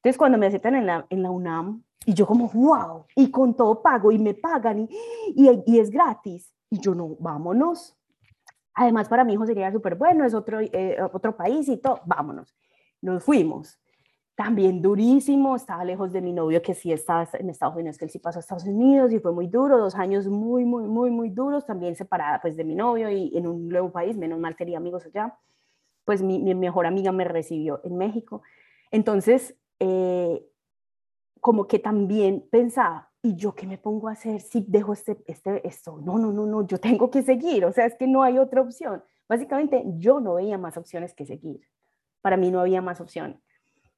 Entonces cuando me aceptan en la, en la UNAM, y yo como, wow, y con todo pago, y me pagan, y, y, es gratis. Y yo no, vámonos. Además, para mi hijo sería súper bueno, es otro, eh, otro país y todo, vámonos. Nos fuimos. También durísimo, estaba lejos de mi novio que sí estaba en Estados Unidos, que él sí pasó a Estados Unidos y fue muy duro, dos años muy, muy, muy, muy duros, también separada pues de mi novio y en un nuevo país, menos mal tenía amigos allá. Pues mi, mi mejor amiga me recibió en México. Entonces, eh, como que también pensaba, ¿y yo qué me pongo a hacer si dejo este, este, esto? No, no, no, no, yo tengo que seguir, o sea, es que no hay otra opción. Básicamente, yo no veía más opciones que seguir. Para mí no había más opciones.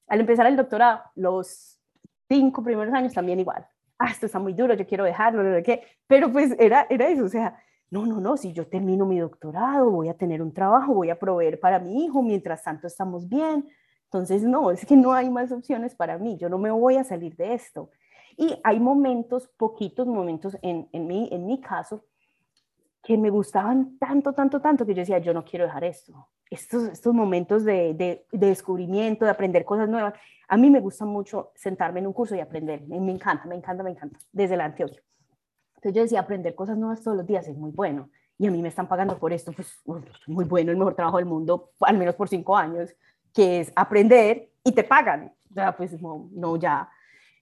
Al empezar el doctorado, los cinco primeros años también igual. Ah, esto está muy duro, yo quiero dejarlo, qué. Pero pues era, era eso, o sea, no, no, no, si yo termino mi doctorado, voy a tener un trabajo, voy a proveer para mi hijo, mientras tanto estamos bien, entonces, no, es que no hay más opciones para mí, yo no me voy a salir de esto. Y hay momentos, poquitos momentos en, en, mi, en mi caso, que me gustaban tanto, tanto, tanto, que yo decía, yo no quiero dejar esto. Estos, estos momentos de, de, descubrimiento, de aprender cosas nuevas. A mí me gusta mucho sentarme en un curso y aprender. Me, me encanta, me encanta, me encanta, desde la Antioquia. Entonces yo decía, aprender cosas nuevas todos los días es muy bueno. Y a mí me están pagando por esto, pues muy bueno, el mejor trabajo del mundo, al menos por cinco años que es aprender y te pagan. Sea, pues no, no ya.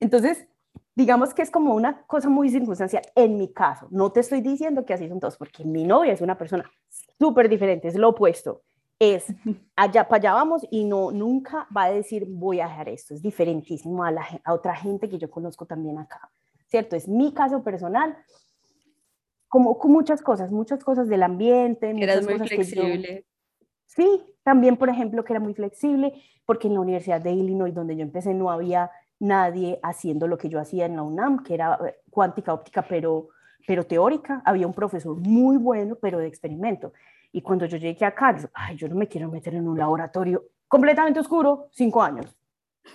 Entonces, digamos que es como una cosa muy circunstancial en mi caso. No te estoy diciendo que así son todos, porque mi novia es una persona súper diferente, es lo opuesto. Es allá para allá vamos y no, nunca va a decir voy a dejar esto. Es diferentísimo a, la, a otra gente que yo conozco también acá. ¿Cierto? Es mi caso personal. Como con muchas cosas, muchas cosas del ambiente. Eras muy flexible. Sí, también, por ejemplo, que era muy flexible, porque en la Universidad de Illinois, donde yo empecé, no había nadie haciendo lo que yo hacía en la UNAM, que era eh, cuántica óptica, pero, pero teórica. Había un profesor muy bueno, pero de experimento. Y cuando yo llegué acá, ay, yo no me quiero meter en un laboratorio completamente oscuro, cinco años,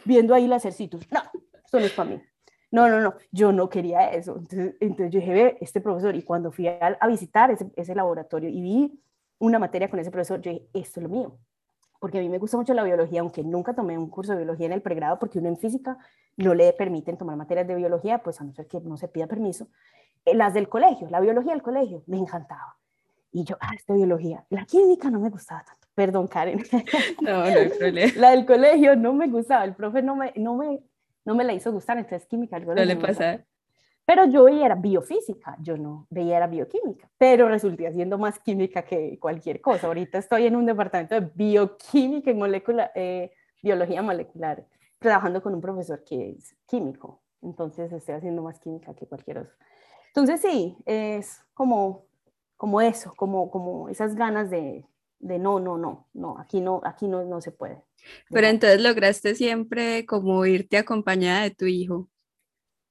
viendo ahí las ejercicios. No, esto no es para mí. No, no, no, yo no quería eso. Entonces, entonces yo dije, ve, este profesor, y cuando fui a, a visitar ese, ese laboratorio y vi una materia con ese profesor, yo dije, esto es lo mío. Porque a mí me gusta mucho la biología, aunque nunca tomé un curso de biología en el pregrado, porque uno en física no le permiten tomar materias de biología, pues a no ser que no se pida permiso. Eh, las del colegio, la biología del colegio, me encantaba. Y yo, ah, esta biología. La química no me gustaba tanto. Perdón, Karen. No, no hay problema. La del colegio no me gustaba. El profe no me, no me, no me la hizo gustar, entonces química. No le pasa. Pero yo veía era biofísica, yo no veía era bioquímica, pero resulté haciendo más química que cualquier cosa. Ahorita estoy en un departamento de bioquímica y molecular, eh, biología molecular, trabajando con un profesor que es químico. Entonces estoy haciendo más química que cualquier otro. Entonces sí, es como, como eso, como, como esas ganas de, de no, no, no, no, aquí no, aquí no, no se puede. Pero entonces lograste siempre como irte acompañada de tu hijo.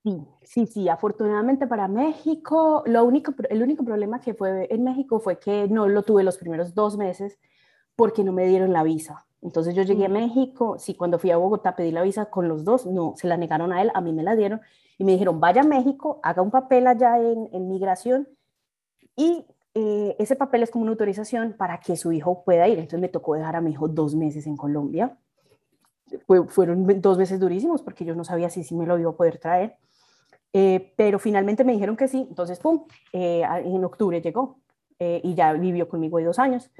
Sí, sí, sí, afortunadamente para México, lo único, el único problema que fue en México fue que no lo tuve los primeros dos meses porque no me dieron la visa. Entonces yo llegué a México, sí, cuando fui a Bogotá pedí la visa con los dos, no, se la negaron a él, a mí me la dieron y me dijeron, vaya a México, haga un papel allá en, en migración y eh, ese papel es como una autorización para que su hijo pueda ir. Entonces me tocó dejar a mi hijo dos meses en Colombia. fueron dos meses durísimos porque yo no sabía si sí me lo iba a poder traer. Eh, pero finalmente me dijeron que sí, entonces, ¡pum!, eh, en octubre llegó eh, y ya vivió conmigo de dos años.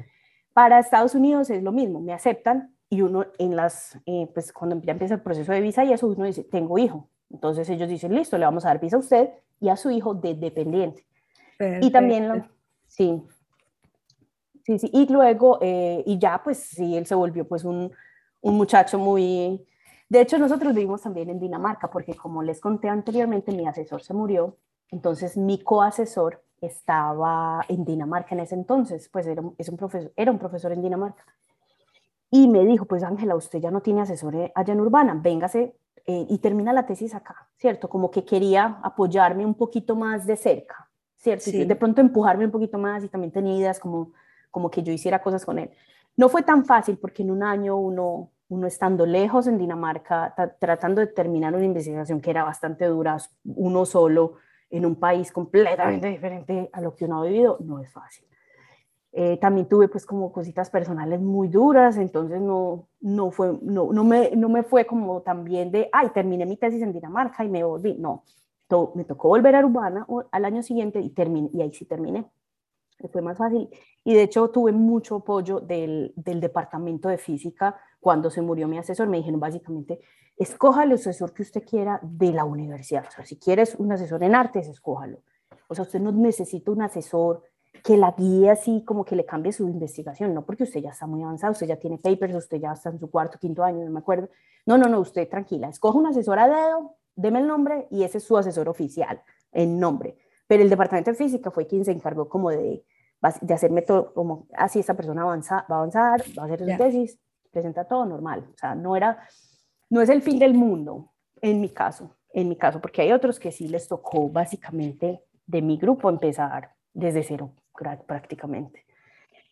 Para Estados Unidos es lo mismo, me aceptan y uno en las, pues cuando ya empieza el proceso de visa y eso, uno dice, tengo hijo. Entonces ellos dicen, listo, le vamos a dar visa a usted y a su hijo de dependiente. Y también, lo, sí, sí, sí, y luego, y ya pues sí, él se volvió pues un, un muchacho muy, de hecho, nosotros vivimos también en Dinamarca, porque como les conté anteriormente, mi asesor se murió, entonces mi coasesor estaba en Dinamarca en ese entonces, pues era, es un profesor, era un profesor en Dinamarca. Y me dijo, pues Ángela, usted ya no tiene asesor eh, allá en Urbana, véngase eh, y termina la tesis acá, ¿cierto? Como que quería apoyarme un poquito más de cerca, ¿cierto? Y de pronto empujarme un poquito más y también tenía ideas como, como que yo hiciera cosas con él. No fue tan fácil porque en un año uno uno estando lejos en Dinamarca, tratando de terminar una investigación que era bastante dura, uno solo, en un país completamente diferente a lo que uno ha vivido, no es fácil. Eh, también tuve pues como cositas personales muy duras, entonces no, no, fue, no, no, me, no me fue como también de, ay, terminé mi tesis en Dinamarca y me volví, no, me tocó volver a Urbana al año siguiente y, terminé, y ahí sí terminé fue más fácil. Y de hecho tuve mucho apoyo del, del, departamento de física cuando se murió mi asesor. Me dijeron básicamente, escoja el asesor que usted quiera de la universidad. O sea, si quieres un asesor en artes, escójalo. O sea, usted no necesita un asesor que la guíe así como que le cambie su investigación, no porque usted ya está muy avanzado, usted ya tiene papers, usted ya está en su cuarto, quinto año, no me acuerdo. No, no, no, usted tranquila, escoja un asesor a dedo, deme el nombre y ese es su asesor oficial, el nombre. Pero el departamento de física fue quien se encargó como de, de hacerme todo, como así ah, esta persona avanza, va a avanzar, va a hacer su tesis, presenta todo normal. O sea, no era, no es el fin del mundo, en mi caso, en mi caso, porque hay otros que sí les tocó básicamente de mi grupo empezar desde cero prácticamente.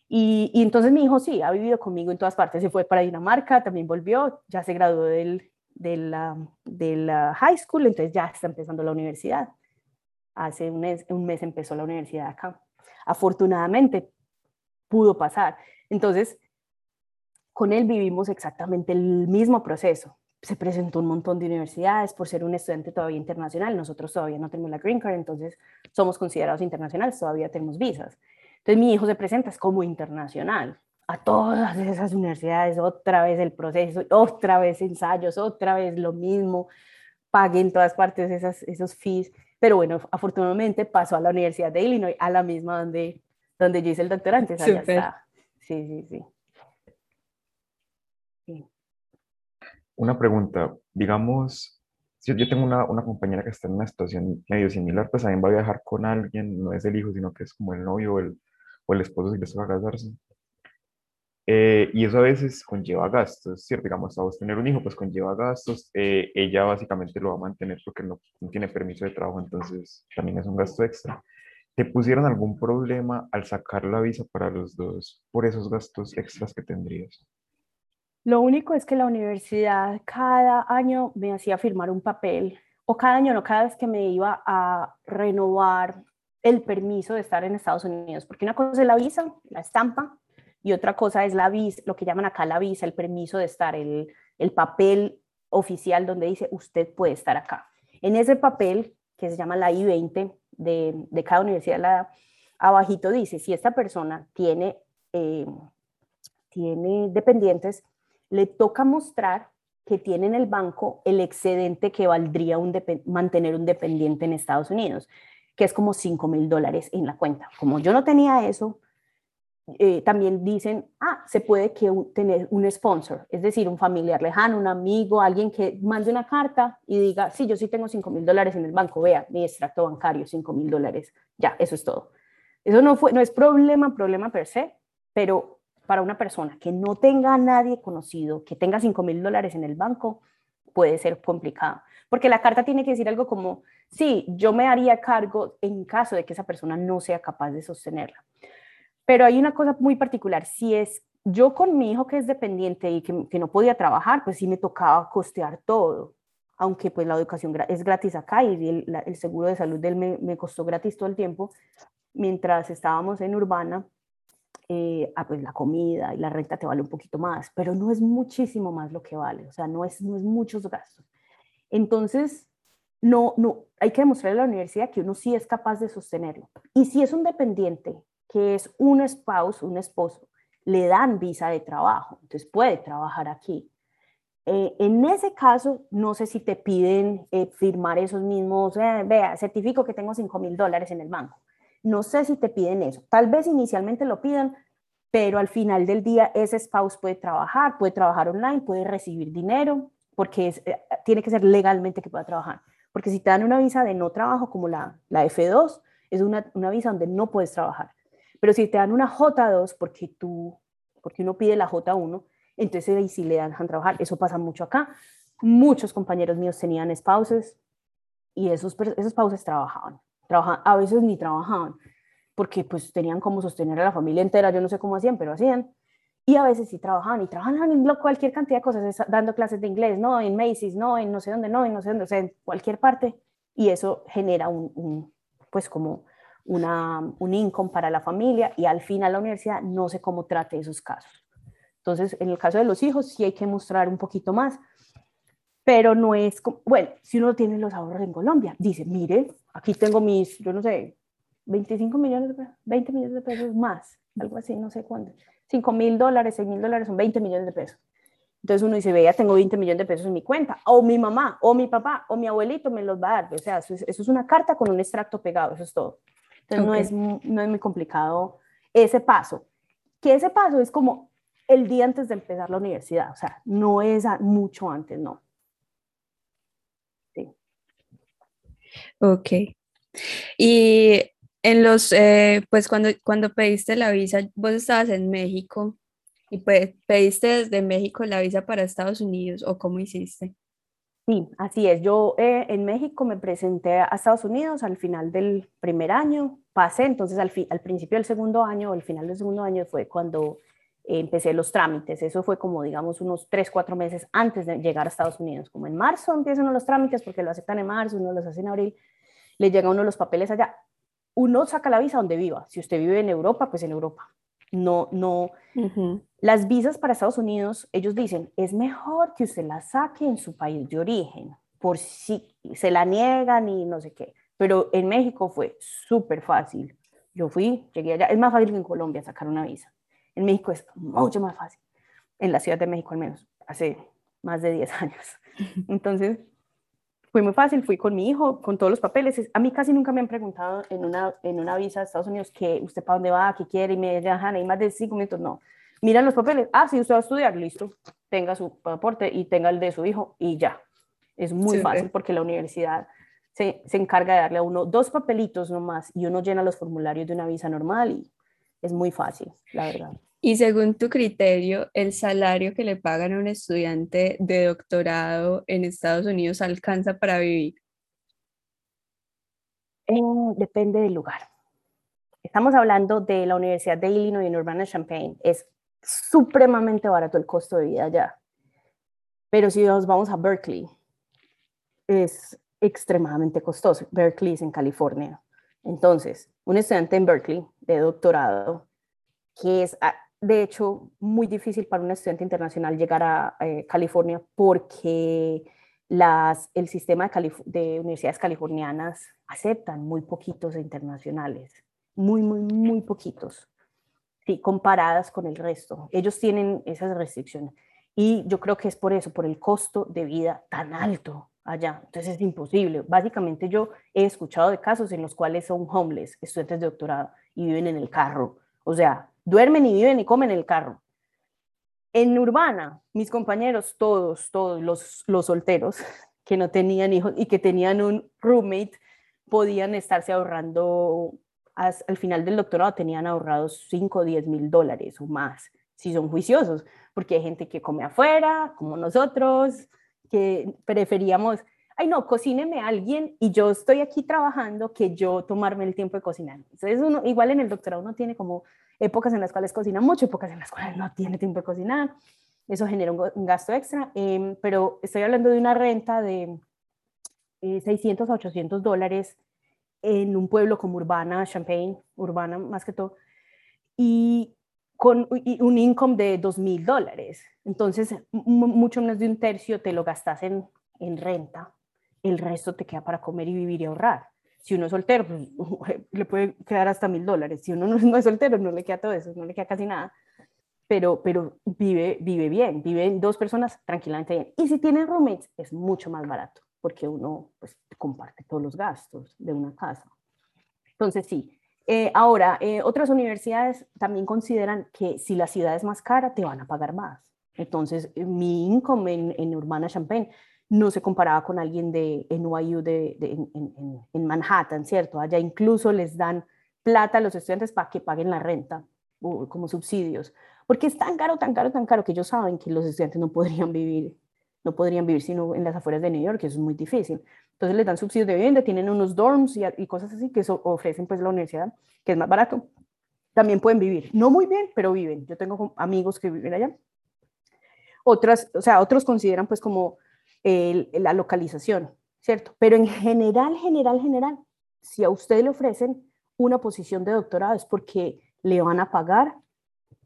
Y, y, entonces mi hijo sí, ha vivido conmigo en todas partes, se fue para Dinamarca, también volvió, ya se graduó del, de, la, high school, entonces ya está empezando la universidad. Hace un mes, un mes empezó la universidad acá afortunadamente pudo pasar. Entonces, con él vivimos exactamente el mismo proceso. Se presentó un montón de universidades por ser un estudiante todavía internacional. Nosotros todavía no tenemos la green card, entonces somos considerados internacionales, todavía tenemos visas. Entonces mi hijo se presenta es como internacional a todas esas universidades, otra vez el proceso, otra vez ensayos, otra vez lo mismo, pague en todas partes esas, esos fees. Pero bueno, afortunadamente pasó a la Universidad de Illinois, a la misma donde, donde yo hice el doctorante. Allá está. Sí, sí, sí. Una pregunta, digamos, si yo tengo una, una, compañera que está en una situación medio similar, pues también va a viajar con alguien, no es el hijo, sino que es como el novio o el, o el esposo si les va a casarse. Eh, y eso a veces conlleva gastos, ¿cierto? Digamos, a vos tener un hijo, pues conlleva gastos. Eh, ella básicamente lo va a mantener porque no, no, tiene permiso de trabajo, entonces también es un gasto extra. ¿Te pusieron algún problema al sacar la visa para los dos por esos gastos extras que tendrías? Lo único es que la universidad cada año me hacía firmar un papel, o cada año, no, cada vez que me iba a renovar el permiso de estar en Estados Unidos, porque una cosa es la visa, la estampa, y otra cosa es la visa, lo que llaman acá la visa, el permiso de estar, el, el papel oficial donde dice usted puede estar acá. En ese papel, que se llama la I-20 de, de cada universidad, la, abajito dice, si esta persona tiene, eh, tiene dependientes, le toca mostrar que tiene en el banco el excedente que valdría un mantener un dependiente en Estados Unidos, que es como 5 mil dólares en la cuenta. Como yo no tenía eso, eh, también dicen, ah, se puede que tener un sponsor, es decir, un familiar lejano, un amigo, alguien que mande una carta y diga, sí, yo sí tengo 5 mil dólares en el banco, vea, mi extracto bancario, 5 mil dólares, ya, eso es todo. Eso no, fue, no es problema, problema per se, pero para una persona que no tenga a nadie conocido, que tenga 5 mil dólares en el banco, puede ser complicado. Porque la carta tiene que decir algo como, sí, yo me haría cargo en caso de que esa persona no sea capaz de sostenerla. Pero hay una cosa muy particular, si es yo con mi hijo que es dependiente y que, no podía trabajar, pues sí me tocaba costear todo, aunque pues la educación es gratis acá y el, seguro de salud de él me, costó gratis todo el tiempo, mientras estábamos en Urbana, eh, ah, pues la comida y la renta te vale un poquito más, pero no es muchísimo más lo que vale, o sea, no es, no es muchos gastos. Entonces, no, no, hay que demostrarle a la universidad que uno sí es capaz de sostenerlo. Y si es un dependiente que es un spouse, un esposo, le dan visa de trabajo, entonces puede trabajar aquí. Eh, en ese caso, no sé si te piden eh, firmar esos mismos, eh, vea, certifico que tengo 5 mil dólares en el banco. No sé si te piden eso. Tal vez inicialmente lo pidan, pero al final del día ese spouse puede trabajar, puede trabajar online, puede recibir dinero, porque tiene que ser legalmente que pueda trabajar. Porque si te dan una visa de no trabajo como la, la F2, es una, una visa donde no puedes trabajar. Pero si te dan una J2 porque tú, porque uno pide la J1, entonces ahí sí le dejan trabajar. Eso pasa mucho acá. Muchos compañeros míos tenían spouses y esos, esos spouses trabajaban. Trabajaban. A veces ni trabajaban porque pues tenían como sostener a la familia entera. Yo no sé cómo hacían, pero hacían. Y a veces sí trabajaban y trabajaban en cualquier cantidad de cosas, dando clases de inglés, no en Macy's, no en no sé dónde, no en no sé dónde, o sea, en cualquier parte. Y eso genera un, un pues como una, un income para la familia y al final la universidad no sé cómo trate esos casos. Entonces, en el caso de los hijos sí hay que mostrar un poquito más, pero no es, como, bueno, si uno tiene los ahorros en Colombia, dice, mire, aquí tengo mis, yo no sé, 25 millones de pesos, 20 millones de pesos más, algo así, no sé cuánto, 5 mil dólares, 6 mil dólares son 20 millones de pesos. Entonces uno dice, vea, tengo 20 millones de pesos en mi cuenta, o mi mamá, o mi papá, o mi abuelito me los va a dar. O sea, eso es una carta con un extracto pegado, eso es todo. Entonces no, es, no es muy complicado ese paso. Que ese paso es como el día antes de empezar la universidad, o sea, no es mucho antes, no. Sí. Ok. Y en los, eh, pues cuando, cuando pediste la visa, vos estabas en México y pues, pediste desde México la visa para Estados Unidos o cómo hiciste? Sí, así es. Yo eh, en México me presenté a Estados Unidos al final del primer año, pasé, entonces al, al principio del segundo año, al final del segundo año fue cuando empecé los trámites. Eso fue como, digamos, unos tres, cuatro meses antes de llegar a Estados Unidos. Como en marzo empiezan los trámites porque lo aceptan en marzo, uno los hace en abril, le llega uno los papeles allá. Uno saca la visa donde viva. Si usted vive en Europa, pues en Europa. No, no. Las visas para Estados Unidos, ellos dicen, es mejor que usted las saque en su país de origen, por si se la niegan y no sé qué. Pero en México fue súper fácil. Yo fui, llegué allá. Es más fácil que en Colombia sacar una visa. En México es mucho más fácil. En la Ciudad de México al menos, hace más de 10 años. Entonces, fue muy fácil, fui con mi hijo, con todos los papeles. A mí casi nunca me han preguntado en una, en una visa de Estados Unidos que usted para dónde va, qué quiere, y me dejan ahí más de cinco minutos. No, miran los papeles. Ah, sí, usted va a estudiar, listo. Tenga su pasaporte y tenga el de su hijo y ya. Es muy fácil porque la universidad se, se, encarga de darle a uno dos papelitos nomás y uno llena los formularios de una visa normal y es muy fácil, la verdad. Y según tu criterio, ¿el salario que le pagan a un estudiante de doctorado en Estados Unidos alcanza para vivir? Eh, depende del lugar. Estamos hablando de la Universidad de Illinois en Urbana-Champaign. Es supremamente barato el costo de vida allá. Pero si nos vamos a Berkeley, es extremadamente costoso. Berkeley es en California. Entonces, un estudiante en Berkeley de doctorado, que es de hecho muy difícil para un estudiante internacional llegar a eh, California porque las, el sistema de, de, universidades californianas aceptan muy poquitos internacionales. muy, muy, muy poquitos, sí, comparadas con el resto. Ellos tienen esas restricciones. Y yo creo que es por eso, por el costo de vida tan alto allá. Entonces es imposible. Básicamente yo he escuchado de casos en los cuales son homeless, estudiantes de doctorado, y viven en el carro. O sea, duermen y viven y comen en el carro. En Urbana, mis compañeros, todos, todos los, los solteros que no tenían hijos y que tenían un roommate, podían estarse ahorrando, al final del doctorado tenían ahorrados 5 o 10 mil dólares o más, si son juiciosos, porque hay gente que come afuera, como nosotros, que preferíamos, ay no, cocíneme a alguien y yo estoy aquí trabajando que yo tomarme el tiempo de cocinar. Entonces uno, igual en el doctorado uno tiene como épocas en las cuales cocina mucho, épocas en las cuales no tiene tiempo de cocinar. Eso genera un, gasto extra, em, pero estoy hablando de una renta de 600 eh, a 800 dólares en un pueblo como Urbana, Champaign, Urbana más que todo, y con un income de 2.000 dólares. Entonces, mucho menos de un tercio te lo gastas en, en renta, el resto te queda para comer y vivir y ahorrar. Si uno es soltero, pues, le puede quedar hasta mil dólares. Si uno no es soltero, no le queda todo eso, no le queda casi nada. Pero, pero vive, vive bien, viven dos personas tranquilamente bien. Y si tienen roommates, es mucho más barato, porque uno pues, comparte todos los gastos de una casa. Entonces, sí. Eh, ahora, eh, otras universidades también consideran que si la ciudad es más cara, te van a pagar más. Entonces, mi income en, en Urbana Champaign no se comparaba con alguien de NYU de, en, Manhattan, ¿cierto? Allá incluso les dan plata a los estudiantes para que paguen la renta como subsidios, porque es tan caro, tan caro, tan caro que ellos saben que los estudiantes no podrían vivir, no podrían vivir sino en las afueras de New York, que eso es muy difícil. Entonces les dan subsidios de vivienda, tienen unos dorms y, cosas así que ofrecen pues la universidad, que es más barato. También pueden vivir, no muy bien, pero viven. Yo tengo amigos que viven allá. Otras, o sea, otros consideran pues como la localización, ¿cierto? Pero en general, general, general, si a usted le ofrecen una posición de doctorado es porque le van a pagar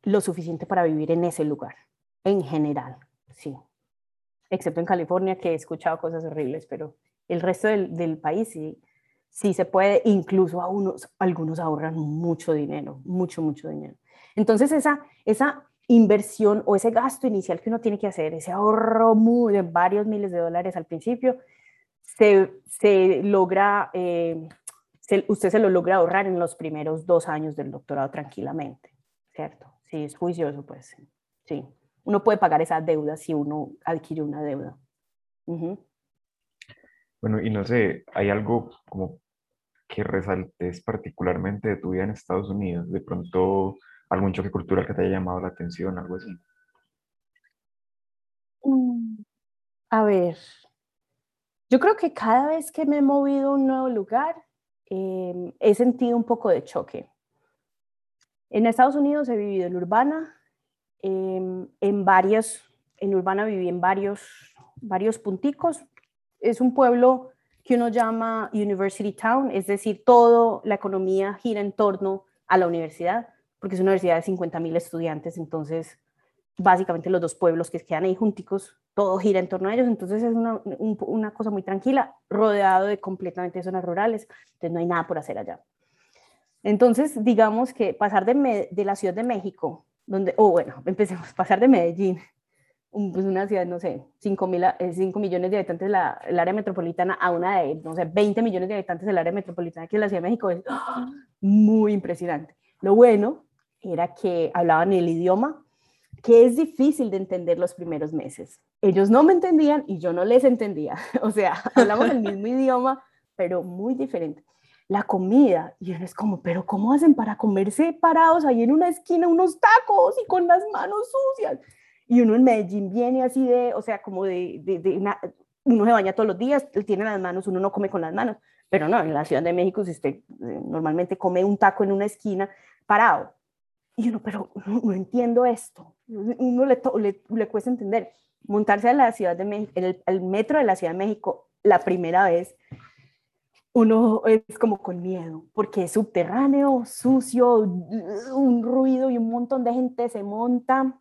lo suficiente para vivir en ese lugar, en general, sí. Excepto en California, que he escuchado cosas horribles, pero el resto del, país sí, sí se puede, incluso a unos, algunos ahorran mucho dinero, mucho, mucho dinero. Entonces, esa, esa inversión o ese gasto inicial que uno tiene que hacer, ese ahorro de varios miles de dólares al principio, se, se logra, eh, usted se lo logra ahorrar en los primeros dos años del doctorado tranquilamente, ¿cierto? Si es juicioso, pues sí. Uno puede pagar esa deuda si uno adquiere una deuda. Bueno, y no sé, ¿hay algo como que resaltes particularmente de tu vida en Estados Unidos? De pronto algún choque cultural que te haya llamado la atención, algo así. Mm, a ver, yo creo que cada vez que me he movido a un nuevo lugar, em, he sentido un poco de choque. En Estados Unidos he vivido en Urbana, em, en varios, en Urbana viví en varios, varios punticos. Es un pueblo que uno llama University Town, es decir, toda la economía gira en torno a la universidad porque es una universidad de 50.000 estudiantes, entonces básicamente los dos pueblos que quedan ahí junticos, todo gira en torno a ellos, entonces es una, una cosa muy tranquila, rodeado de completamente zonas rurales, entonces no hay nada por hacer allá. Entonces, digamos que pasar de, de la Ciudad de México, donde, o bueno, empecemos, pasar de Medellín, pues una ciudad, no sé, 5, mil, 5 millones de habitantes la, el área metropolitana a una de, no sé, 20 millones de habitantes del área metropolitana que es la Ciudad de México, es muy impresionante. Lo bueno era que hablaban el idioma que es difícil de entender los primeros meses. Ellos no me entendían y yo no les entendía. O sea, hablamos el mismo idioma, pero muy diferente. La comida, y uno es como, pero ¿cómo hacen para comerse parados ahí en una esquina unos tacos y con las manos sucias? Y uno en Medellín viene así de, o sea, como de, de, uno se baña todos los días, tiene las manos, uno no come con las manos, pero no, en la Ciudad de México si usted eh, normalmente come un taco en una esquina parado, y uno, pero no, entiendo esto. Uno le, le, le, cuesta entender. Montarse a la Ciudad de México, el, el, metro de la Ciudad de México la primera vez, uno es como con miedo, porque es subterráneo, sucio, un ruido y un montón de gente se monta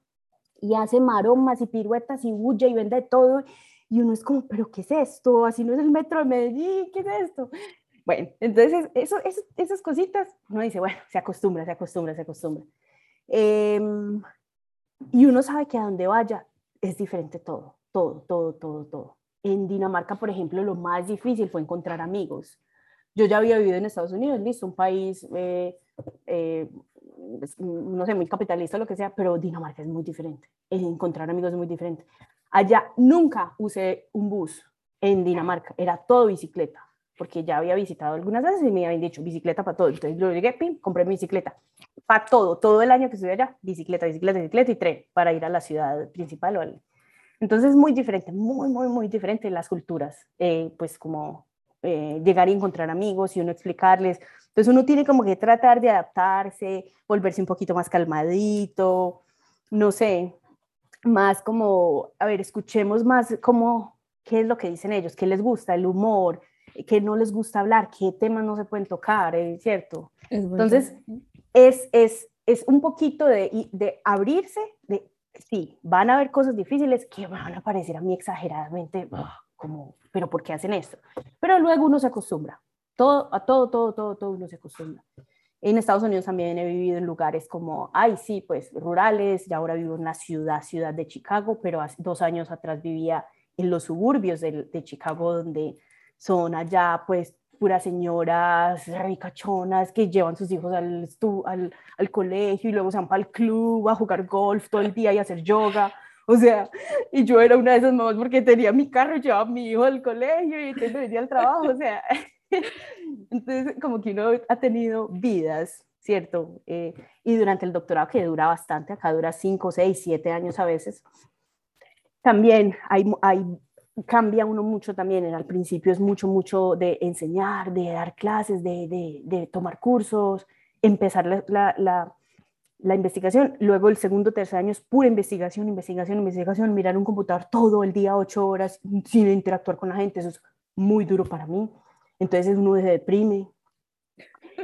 y hace maromas y piruetas y huye y vende todo. Y uno es como, pero ¿qué es esto? Así no es el metro de Medellín, ¿qué es esto? Bueno, entonces eso, esas cositas, uno dice, bueno, se acostumbra, se acostumbra, se acostumbra. Em, y uno sabe que a donde vaya es diferente todo, todo, todo, todo, todo. En Dinamarca, por ejemplo, lo más difícil fue encontrar amigos. Yo ya había vivido en Estados Unidos, listo, un país, eh, eh, no sé, muy capitalista, lo que sea, pero Dinamarca es muy diferente. Encontrar amigos es muy diferente. Allá nunca usé un bus en Dinamarca, era todo bicicleta porque ya había visitado algunas veces y me habían dicho bicicleta para todo. Entonces yo llegué, pim, compré bicicleta. Para todo, todo el año que estuve allá, bicicleta, bicicleta, bicicleta y tren para ir a la ciudad principal. O al... Entonces muy diferente, muy, muy, muy diferente las culturas. Eh, pues como eh, llegar y encontrar amigos y uno explicarles. Entonces uno tiene como que tratar de adaptarse, volverse un poquito más calmadito, no sé, más como, a ver, escuchemos más como qué es lo que dicen ellos, qué les gusta, el humor, que no les gusta hablar, qué temas no se pueden tocar, ¿es cierto? Entonces, es, es, es, un poquito de, de abrirse, de, sí, van a haber cosas difíciles que van a parecer a mí exageradamente como, pero ¿por qué hacen esto? Pero luego uno se acostumbra, todo, a todo, todo, todo, todo uno se acostumbra. En Estados Unidos también he vivido en lugares como, ay, sí, pues rurales, y ahora vivo en la ciudad, ciudad de Chicago, pero hace dos años atrás vivía en los suburbios de, de Chicago, donde son allá pues puras señoras ricachonas que llevan sus hijos al, al, al, colegio y luego se van para el club a jugar golf todo el día y hacer yoga. O sea, y yo era una de esas mamás porque tenía mi carro, llevaba a mi hijo al colegio y venía al trabajo. O sea, entonces como que uno ha tenido vidas, ¿cierto? Eh, y durante el doctorado que dura bastante, acá dura 5, 6, 7 años a veces, también hay, cambia uno mucho también. Al principio es mucho, mucho de enseñar, de dar clases, de, de, tomar cursos, empezar la, la, la, investigación. Luego el segundo, tercer año es pura investigación, investigación, investigación, mirar un computador todo el día, ocho horas, sin interactuar con la gente. Eso es muy duro para mí. Entonces uno se deprime.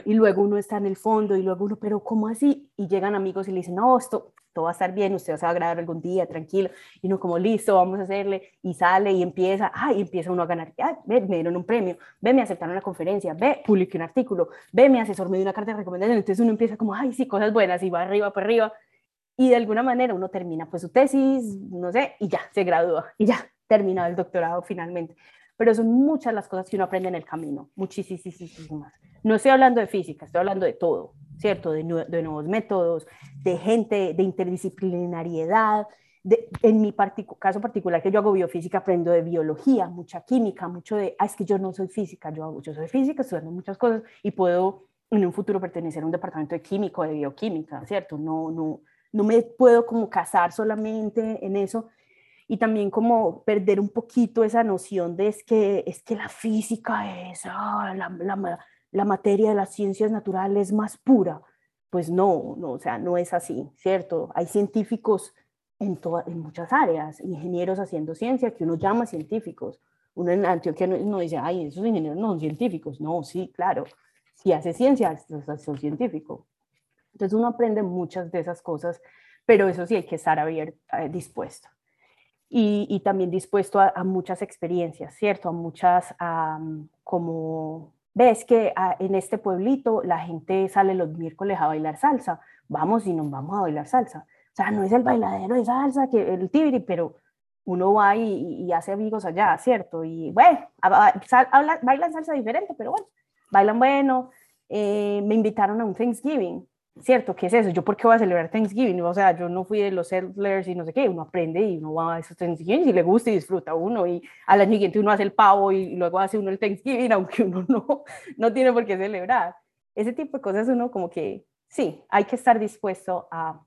Y luego uno está en el fondo y luego uno, pero ¿cómo así? Y llegan amigos y le dicen, no, esto, todo va a estar bien, usted va a grabar algún día, tranquilo, y uno como, listo, vamos a hacerle, y sale y empieza, ay, y empieza uno a ganar, ay, ve, me dieron un premio, ve, me aceptaron la conferencia, ve, publiqué un artículo, ve, mi asesor me dio una carta de recomendación, entonces uno empieza como, ay, sí, cosas buenas, y va arriba, por arriba, y de alguna manera uno termina pues su tesis, no sé, y ya, se gradúa, y ya, terminado el doctorado finalmente. Pero son muchas las cosas que uno aprende en el camino, muchísimas. No estoy hablando de física, estoy hablando de todo, ¿cierto? De, nuevos métodos, de gente, de interdisciplinariedad. en mi caso particular, que yo hago biofísica, aprendo de biología, mucha química, mucho de, ah, es que yo no soy física, yo, yo soy física, estudiando muchas cosas y puedo en un futuro pertenecer a un departamento de químico, de bioquímica, ¿cierto? No, no, no me puedo como casar solamente en eso y también como perder un poquito esa noción de es que, es que la física es ah, la, la, materia de las ciencias naturales más pura. Pues no, no, o sea, no es así, ¿cierto? Hay científicos en, en muchas áreas, ingenieros haciendo ciencia que uno llama científicos. Uno en Antioquia no, dice, ay, esos ingenieros no son científicos. No, sí, claro, si hace ciencia, son científicos. Entonces uno aprende muchas de esas cosas, pero eso sí hay que estar abierto, eh, dispuesto. Y, también dispuesto a, muchas experiencias, ¿cierto? A muchas, como ves que ah, en este pueblito la gente sale los miércoles a bailar salsa, vamos y nos vamos a bailar salsa. O sea, no es el bailadero de salsa, que el tibiri, pero uno va y, hace amigos allá, ¿cierto? Y bueno, bailan salsa diferente, pero bueno, bailan bueno. Eh, me invitaron a un Thanksgiving ¿cierto? ¿Qué es eso? ¿Yo por qué voy a celebrar Thanksgiving? O sea, yo no fui de los settlers y no sé qué, uno aprende y uno va a esos Thanksgiving y le gusta y disfruta uno y al año siguiente uno hace el pavo y luego hace uno el Thanksgiving, aunque uno no, no tiene por qué celebrar. Ese tipo de cosas uno como que, sí, hay que estar dispuesto a,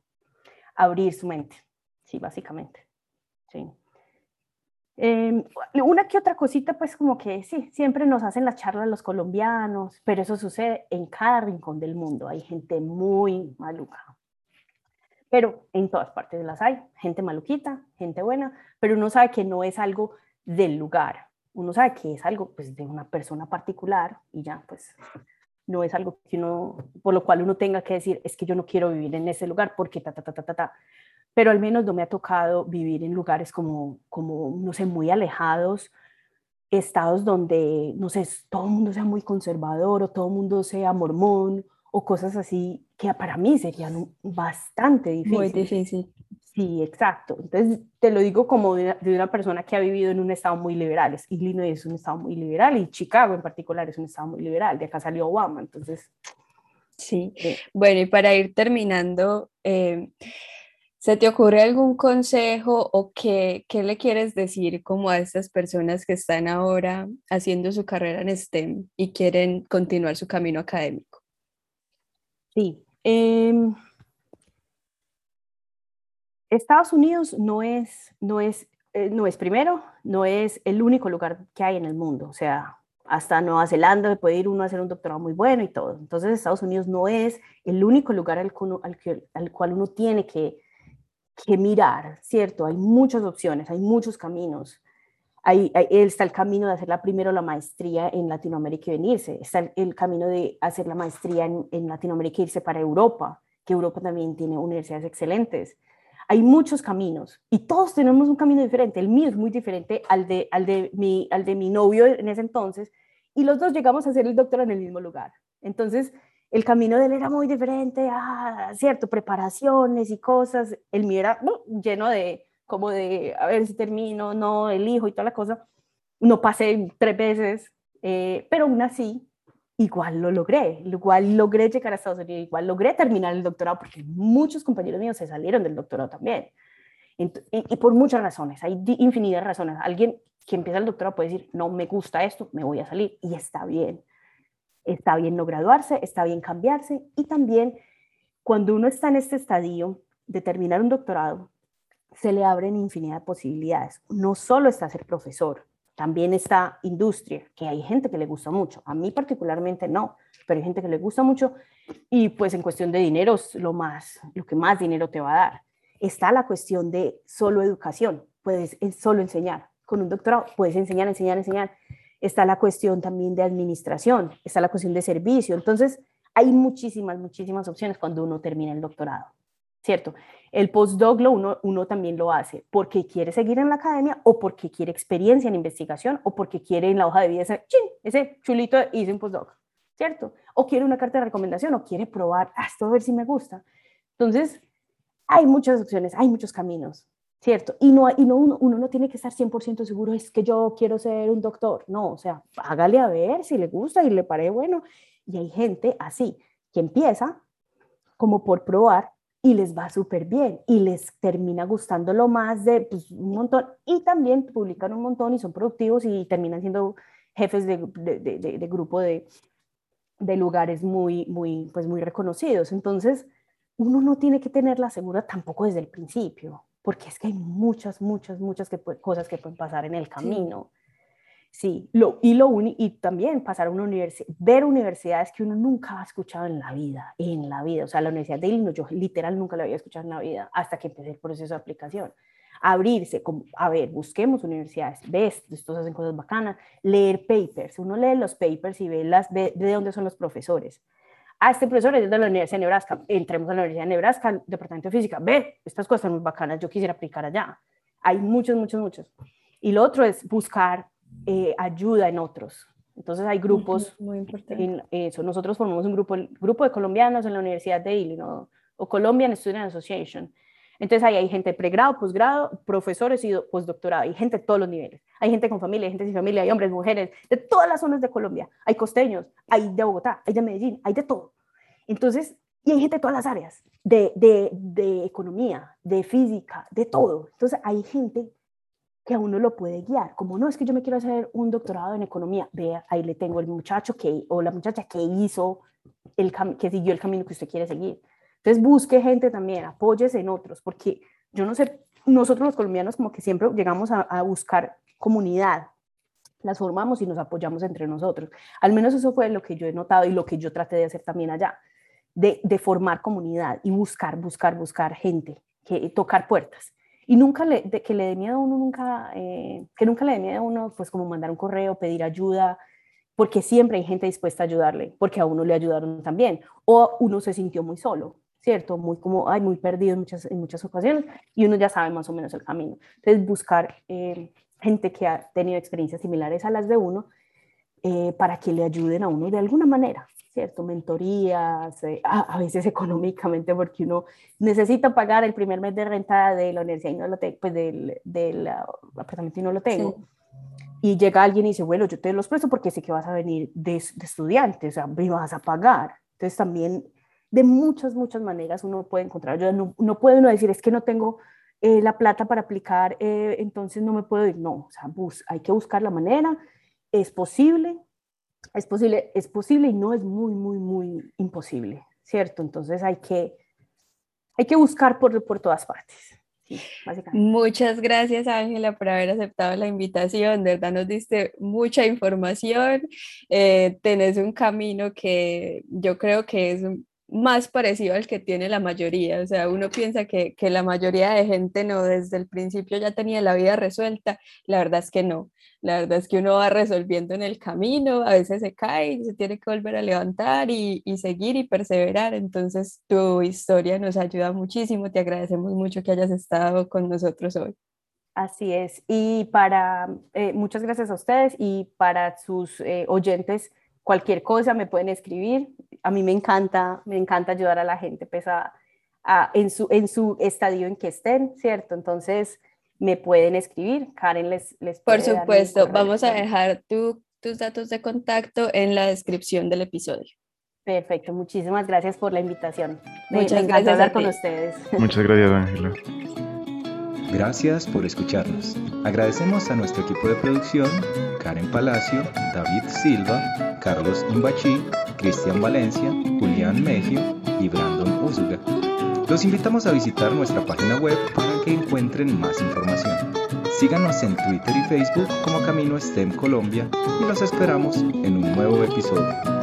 abrir su mente, sí, básicamente, sí. Em, una que otra cosita, pues como que sí, siempre nos hacen las charlas los colombianos, pero eso sucede en cada rincón del mundo. Hay gente muy maluca. Pero en todas partes las hay, gente maluquita, gente buena, pero uno sabe que no es algo del lugar. Uno sabe que es algo pues, de una persona particular y ya, pues no es algo que uno, por lo cual uno tenga que decir, es que yo no quiero vivir en ese lugar porque ta, ta, ta, ta, ta, ta pero al menos no me ha tocado vivir en lugares como, como no sé, muy alejados, estados donde, no sé, todo el mundo sea muy conservador o todo el mundo sea mormón o cosas así que para mí serían bastante difíciles. Muy difícil. Sí, exacto. Entonces, te lo digo como de una, persona que ha vivido en un estado muy liberal. Illinois es un estado muy liberal y Chicago en particular es un estado muy liberal. De acá salió Obama, entonces... Sí. Eh, bueno, y para ir terminando, eh, ¿Se te ocurre algún consejo o qué, qué, le quieres decir como a estas personas que están ahora haciendo su carrera en STEM y quieren continuar su camino académico? Sí. Em, Estados Unidos no es, no, es, eh, no es primero, no es el único lugar que hay en el mundo. O sea, hasta Nueva Zelanda puede ir uno a hacer un doctorado muy bueno y todo. Entonces, Estados Unidos no es el único lugar al, al, al cual uno tiene que que mirar, ¿cierto? Hay muchas opciones, hay muchos caminos. Ahí, está el camino de hacer la primero la maestría en Latinoamérica y venirse. Está el, camino de hacer la maestría en, Latinoamérica e irse para Europa, que Europa también tiene universidades excelentes. Hay muchos caminos y todos tenemos un camino diferente. El mío es muy diferente al de, al de, mi, al de mi novio en ese entonces y los dos llegamos a hacer el doctorado en el mismo lugar. Entonces, el camino de él era muy diferente, ah, cierto, preparaciones y cosas. El mío era lleno de, como de, a ver si termino, no, elijo y toda la cosa. No pasé tres veces, eh, pero aún así, igual lo logré. Igual logré llegar a Estados Unidos, igual logré terminar el doctorado, porque muchos compañeros míos se salieron del doctorado también. Y, y por muchas razones, hay infinidad de razones. Alguien que empieza el doctorado puede decir, no me gusta esto, me voy a salir, y está bien está bien no graduarse, está bien cambiarse y también cuando uno está en este estadio de terminar un doctorado, se le abren infinidad de posibilidades. No solo está ser profesor, también está industria, que hay gente que le gusta mucho. A mí particularmente no, pero hay gente que le gusta mucho y pues en cuestión de dinero es lo más, lo que más dinero te va a dar. Está la cuestión de solo educación, puedes solo enseñar. Con un doctorado puedes enseñar, enseñar, enseñar está la cuestión también de administración, está la cuestión de servicio. Entonces, hay muchísimas, muchísimas opciones cuando uno termina el doctorado, ¿cierto? El postdoc uno, uno también lo hace porque quiere seguir en la academia o porque quiere experiencia en investigación o porque quiere en la hoja de vida ese, ese chulito hice un postdoc, ¿cierto? O quiere una carta de recomendación o quiere probar, ah, esto a ver si me gusta. Entonces, hay muchas opciones, hay muchos caminos. ¿Cierto? Y, no, y no, uno, no tiene que estar 100% seguro, es que yo quiero ser un doctor, no, o sea, hágale a ver si le gusta y le parece bueno. Y hay gente así, que empieza como por probar y les va súper bien y les termina gustando lo más de pues, un montón y también publican un montón y son productivos y terminan siendo jefes de, de, de, de grupo de lugares muy, muy, pues muy reconocidos. Entonces, uno no tiene que tenerla segura tampoco desde el principio porque es que hay muchas, muchas, muchas que, cosas que pueden pasar en el camino. Sí, lo, y, lo y también pasar a una universidad, ver universidades que uno nunca ha escuchado en la vida, en la vida. O sea, la Universidad de Illinois, yo literal nunca la había escuchado en la vida hasta que empecé el proceso de aplicación. Abrirse, como, a ver, busquemos universidades, ves, estos hacen cosas bacanas, leer papers. Uno lee los papers y ve, las, ve de dónde son los profesores ah, este profesor es de la Universidad de Nebraska, entremos a la Universidad de Nebraska, Departamento de Física, ve, estas cosas son muy bacanas, yo quisiera aplicar allá. Hay muchos, muchos, muchos. Y lo otro es buscar eh, ayuda en otros. Entonces hay grupos, muy importante. eso, nosotros formamos un grupo, el grupo de colombianos en la Universidad de Illinois, o Colombian Student Association. Entonces ahí hay gente pregrado, posgrado, profesores y postdoctorado, hay gente de todos los niveles. Hay gente con familia, hay gente sin familia, hay hombres, mujeres, de todas las zonas de Colombia. Hay costeños, hay de Bogotá, hay de Medellín, hay de todo. Entonces, y hay gente de todas las áreas, de, de, de economía, de física, de todo. Entonces hay gente que a uno lo puede guiar, como no, es que yo me quiero hacer un doctorado en economía, vea, ahí le tengo el muchacho que, o la muchacha que hizo, el que siguió el camino que usted quiere seguir. Entonces busque gente también, apóyese en otros, porque yo no sé, nosotros los colombianos como que siempre llegamos a, buscar comunidad, las formamos y nos apoyamos entre nosotros. Al menos eso fue lo que yo he notado y lo que yo traté de hacer también allá, de, formar comunidad y buscar, buscar, buscar gente, que tocar puertas. Y nunca le, que le dé miedo a uno, nunca, eh, que nunca le dé miedo a uno, pues como mandar un correo, pedir ayuda, porque siempre hay gente dispuesta a ayudarle, porque a uno le ayudaron también, o uno se sintió muy solo. ¿Cierto? Muy como, ay, muy perdido en muchas, en muchas ocasiones y uno ya sabe más o menos el camino. Entonces, buscar eh, gente que ha tenido experiencias similares a las de uno, eh, para que le ayuden a uno de alguna manera, ¿cierto? Mentorías, eh, a, veces económicamente, porque uno necesita pagar el primer mes de renta de la universidad y no lo tengo, pues del, del uh, apartamento y no lo tengo. Y llega alguien y dice, bueno, yo te los presto porque sé que vas a venir de, de estudiante, o sea, me vas a pagar. Entonces también de muchas, muchas maneras uno puede encontrar ayuda. No, no puede uno decir, es que no tengo eh, la plata para aplicar, entonces no me puedo ir. No, o sea, bus, hay que buscar la manera es posible, es posible, es posible y no es muy, muy, muy imposible, ¿cierto? Entonces hay que, hay que buscar por, por todas partes. Muchas gracias Ángela por haber aceptado la invitación, de verdad nos diste mucha información, eh, tenés un camino que yo creo que es más parecido al que tiene la mayoría. O sea, uno piensa que, que, la mayoría de gente no, desde el principio ya tenía la vida resuelta. La verdad es que no. La verdad es que uno va resolviendo en el camino, a veces se cae se tiene que volver a levantar y, y seguir y perseverar. Entonces, tu historia nos ayuda muchísimo. Te agradecemos mucho que hayas estado con nosotros hoy. Así es. Y para, eh, muchas gracias a ustedes y para sus eh, oyentes cualquier cosa me pueden escribir. A mí me encanta, me encanta ayudar a la gente pues, en, su, en su estadio en que estén, ¿cierto? Entonces me pueden escribir. Karen les, les Por supuesto, vamos a dejar tus datos de contacto en la descripción del episodio. Perfecto, muchísimas gracias por la invitación. Muchas gracias hablar con ustedes. Muchas gracias, Ángela. Gracias por escucharnos. Agradecemos a nuestro equipo de producción, Karen Palacio, David Silva, Carlos Imbachi, Cristian Valencia, Julián Megio y Brandon Uzuga. Los invitamos a visitar nuestra página web para que encuentren más información. Síganos en Twitter y Facebook como Camino STEM Colombia y los esperamos en un nuevo episodio.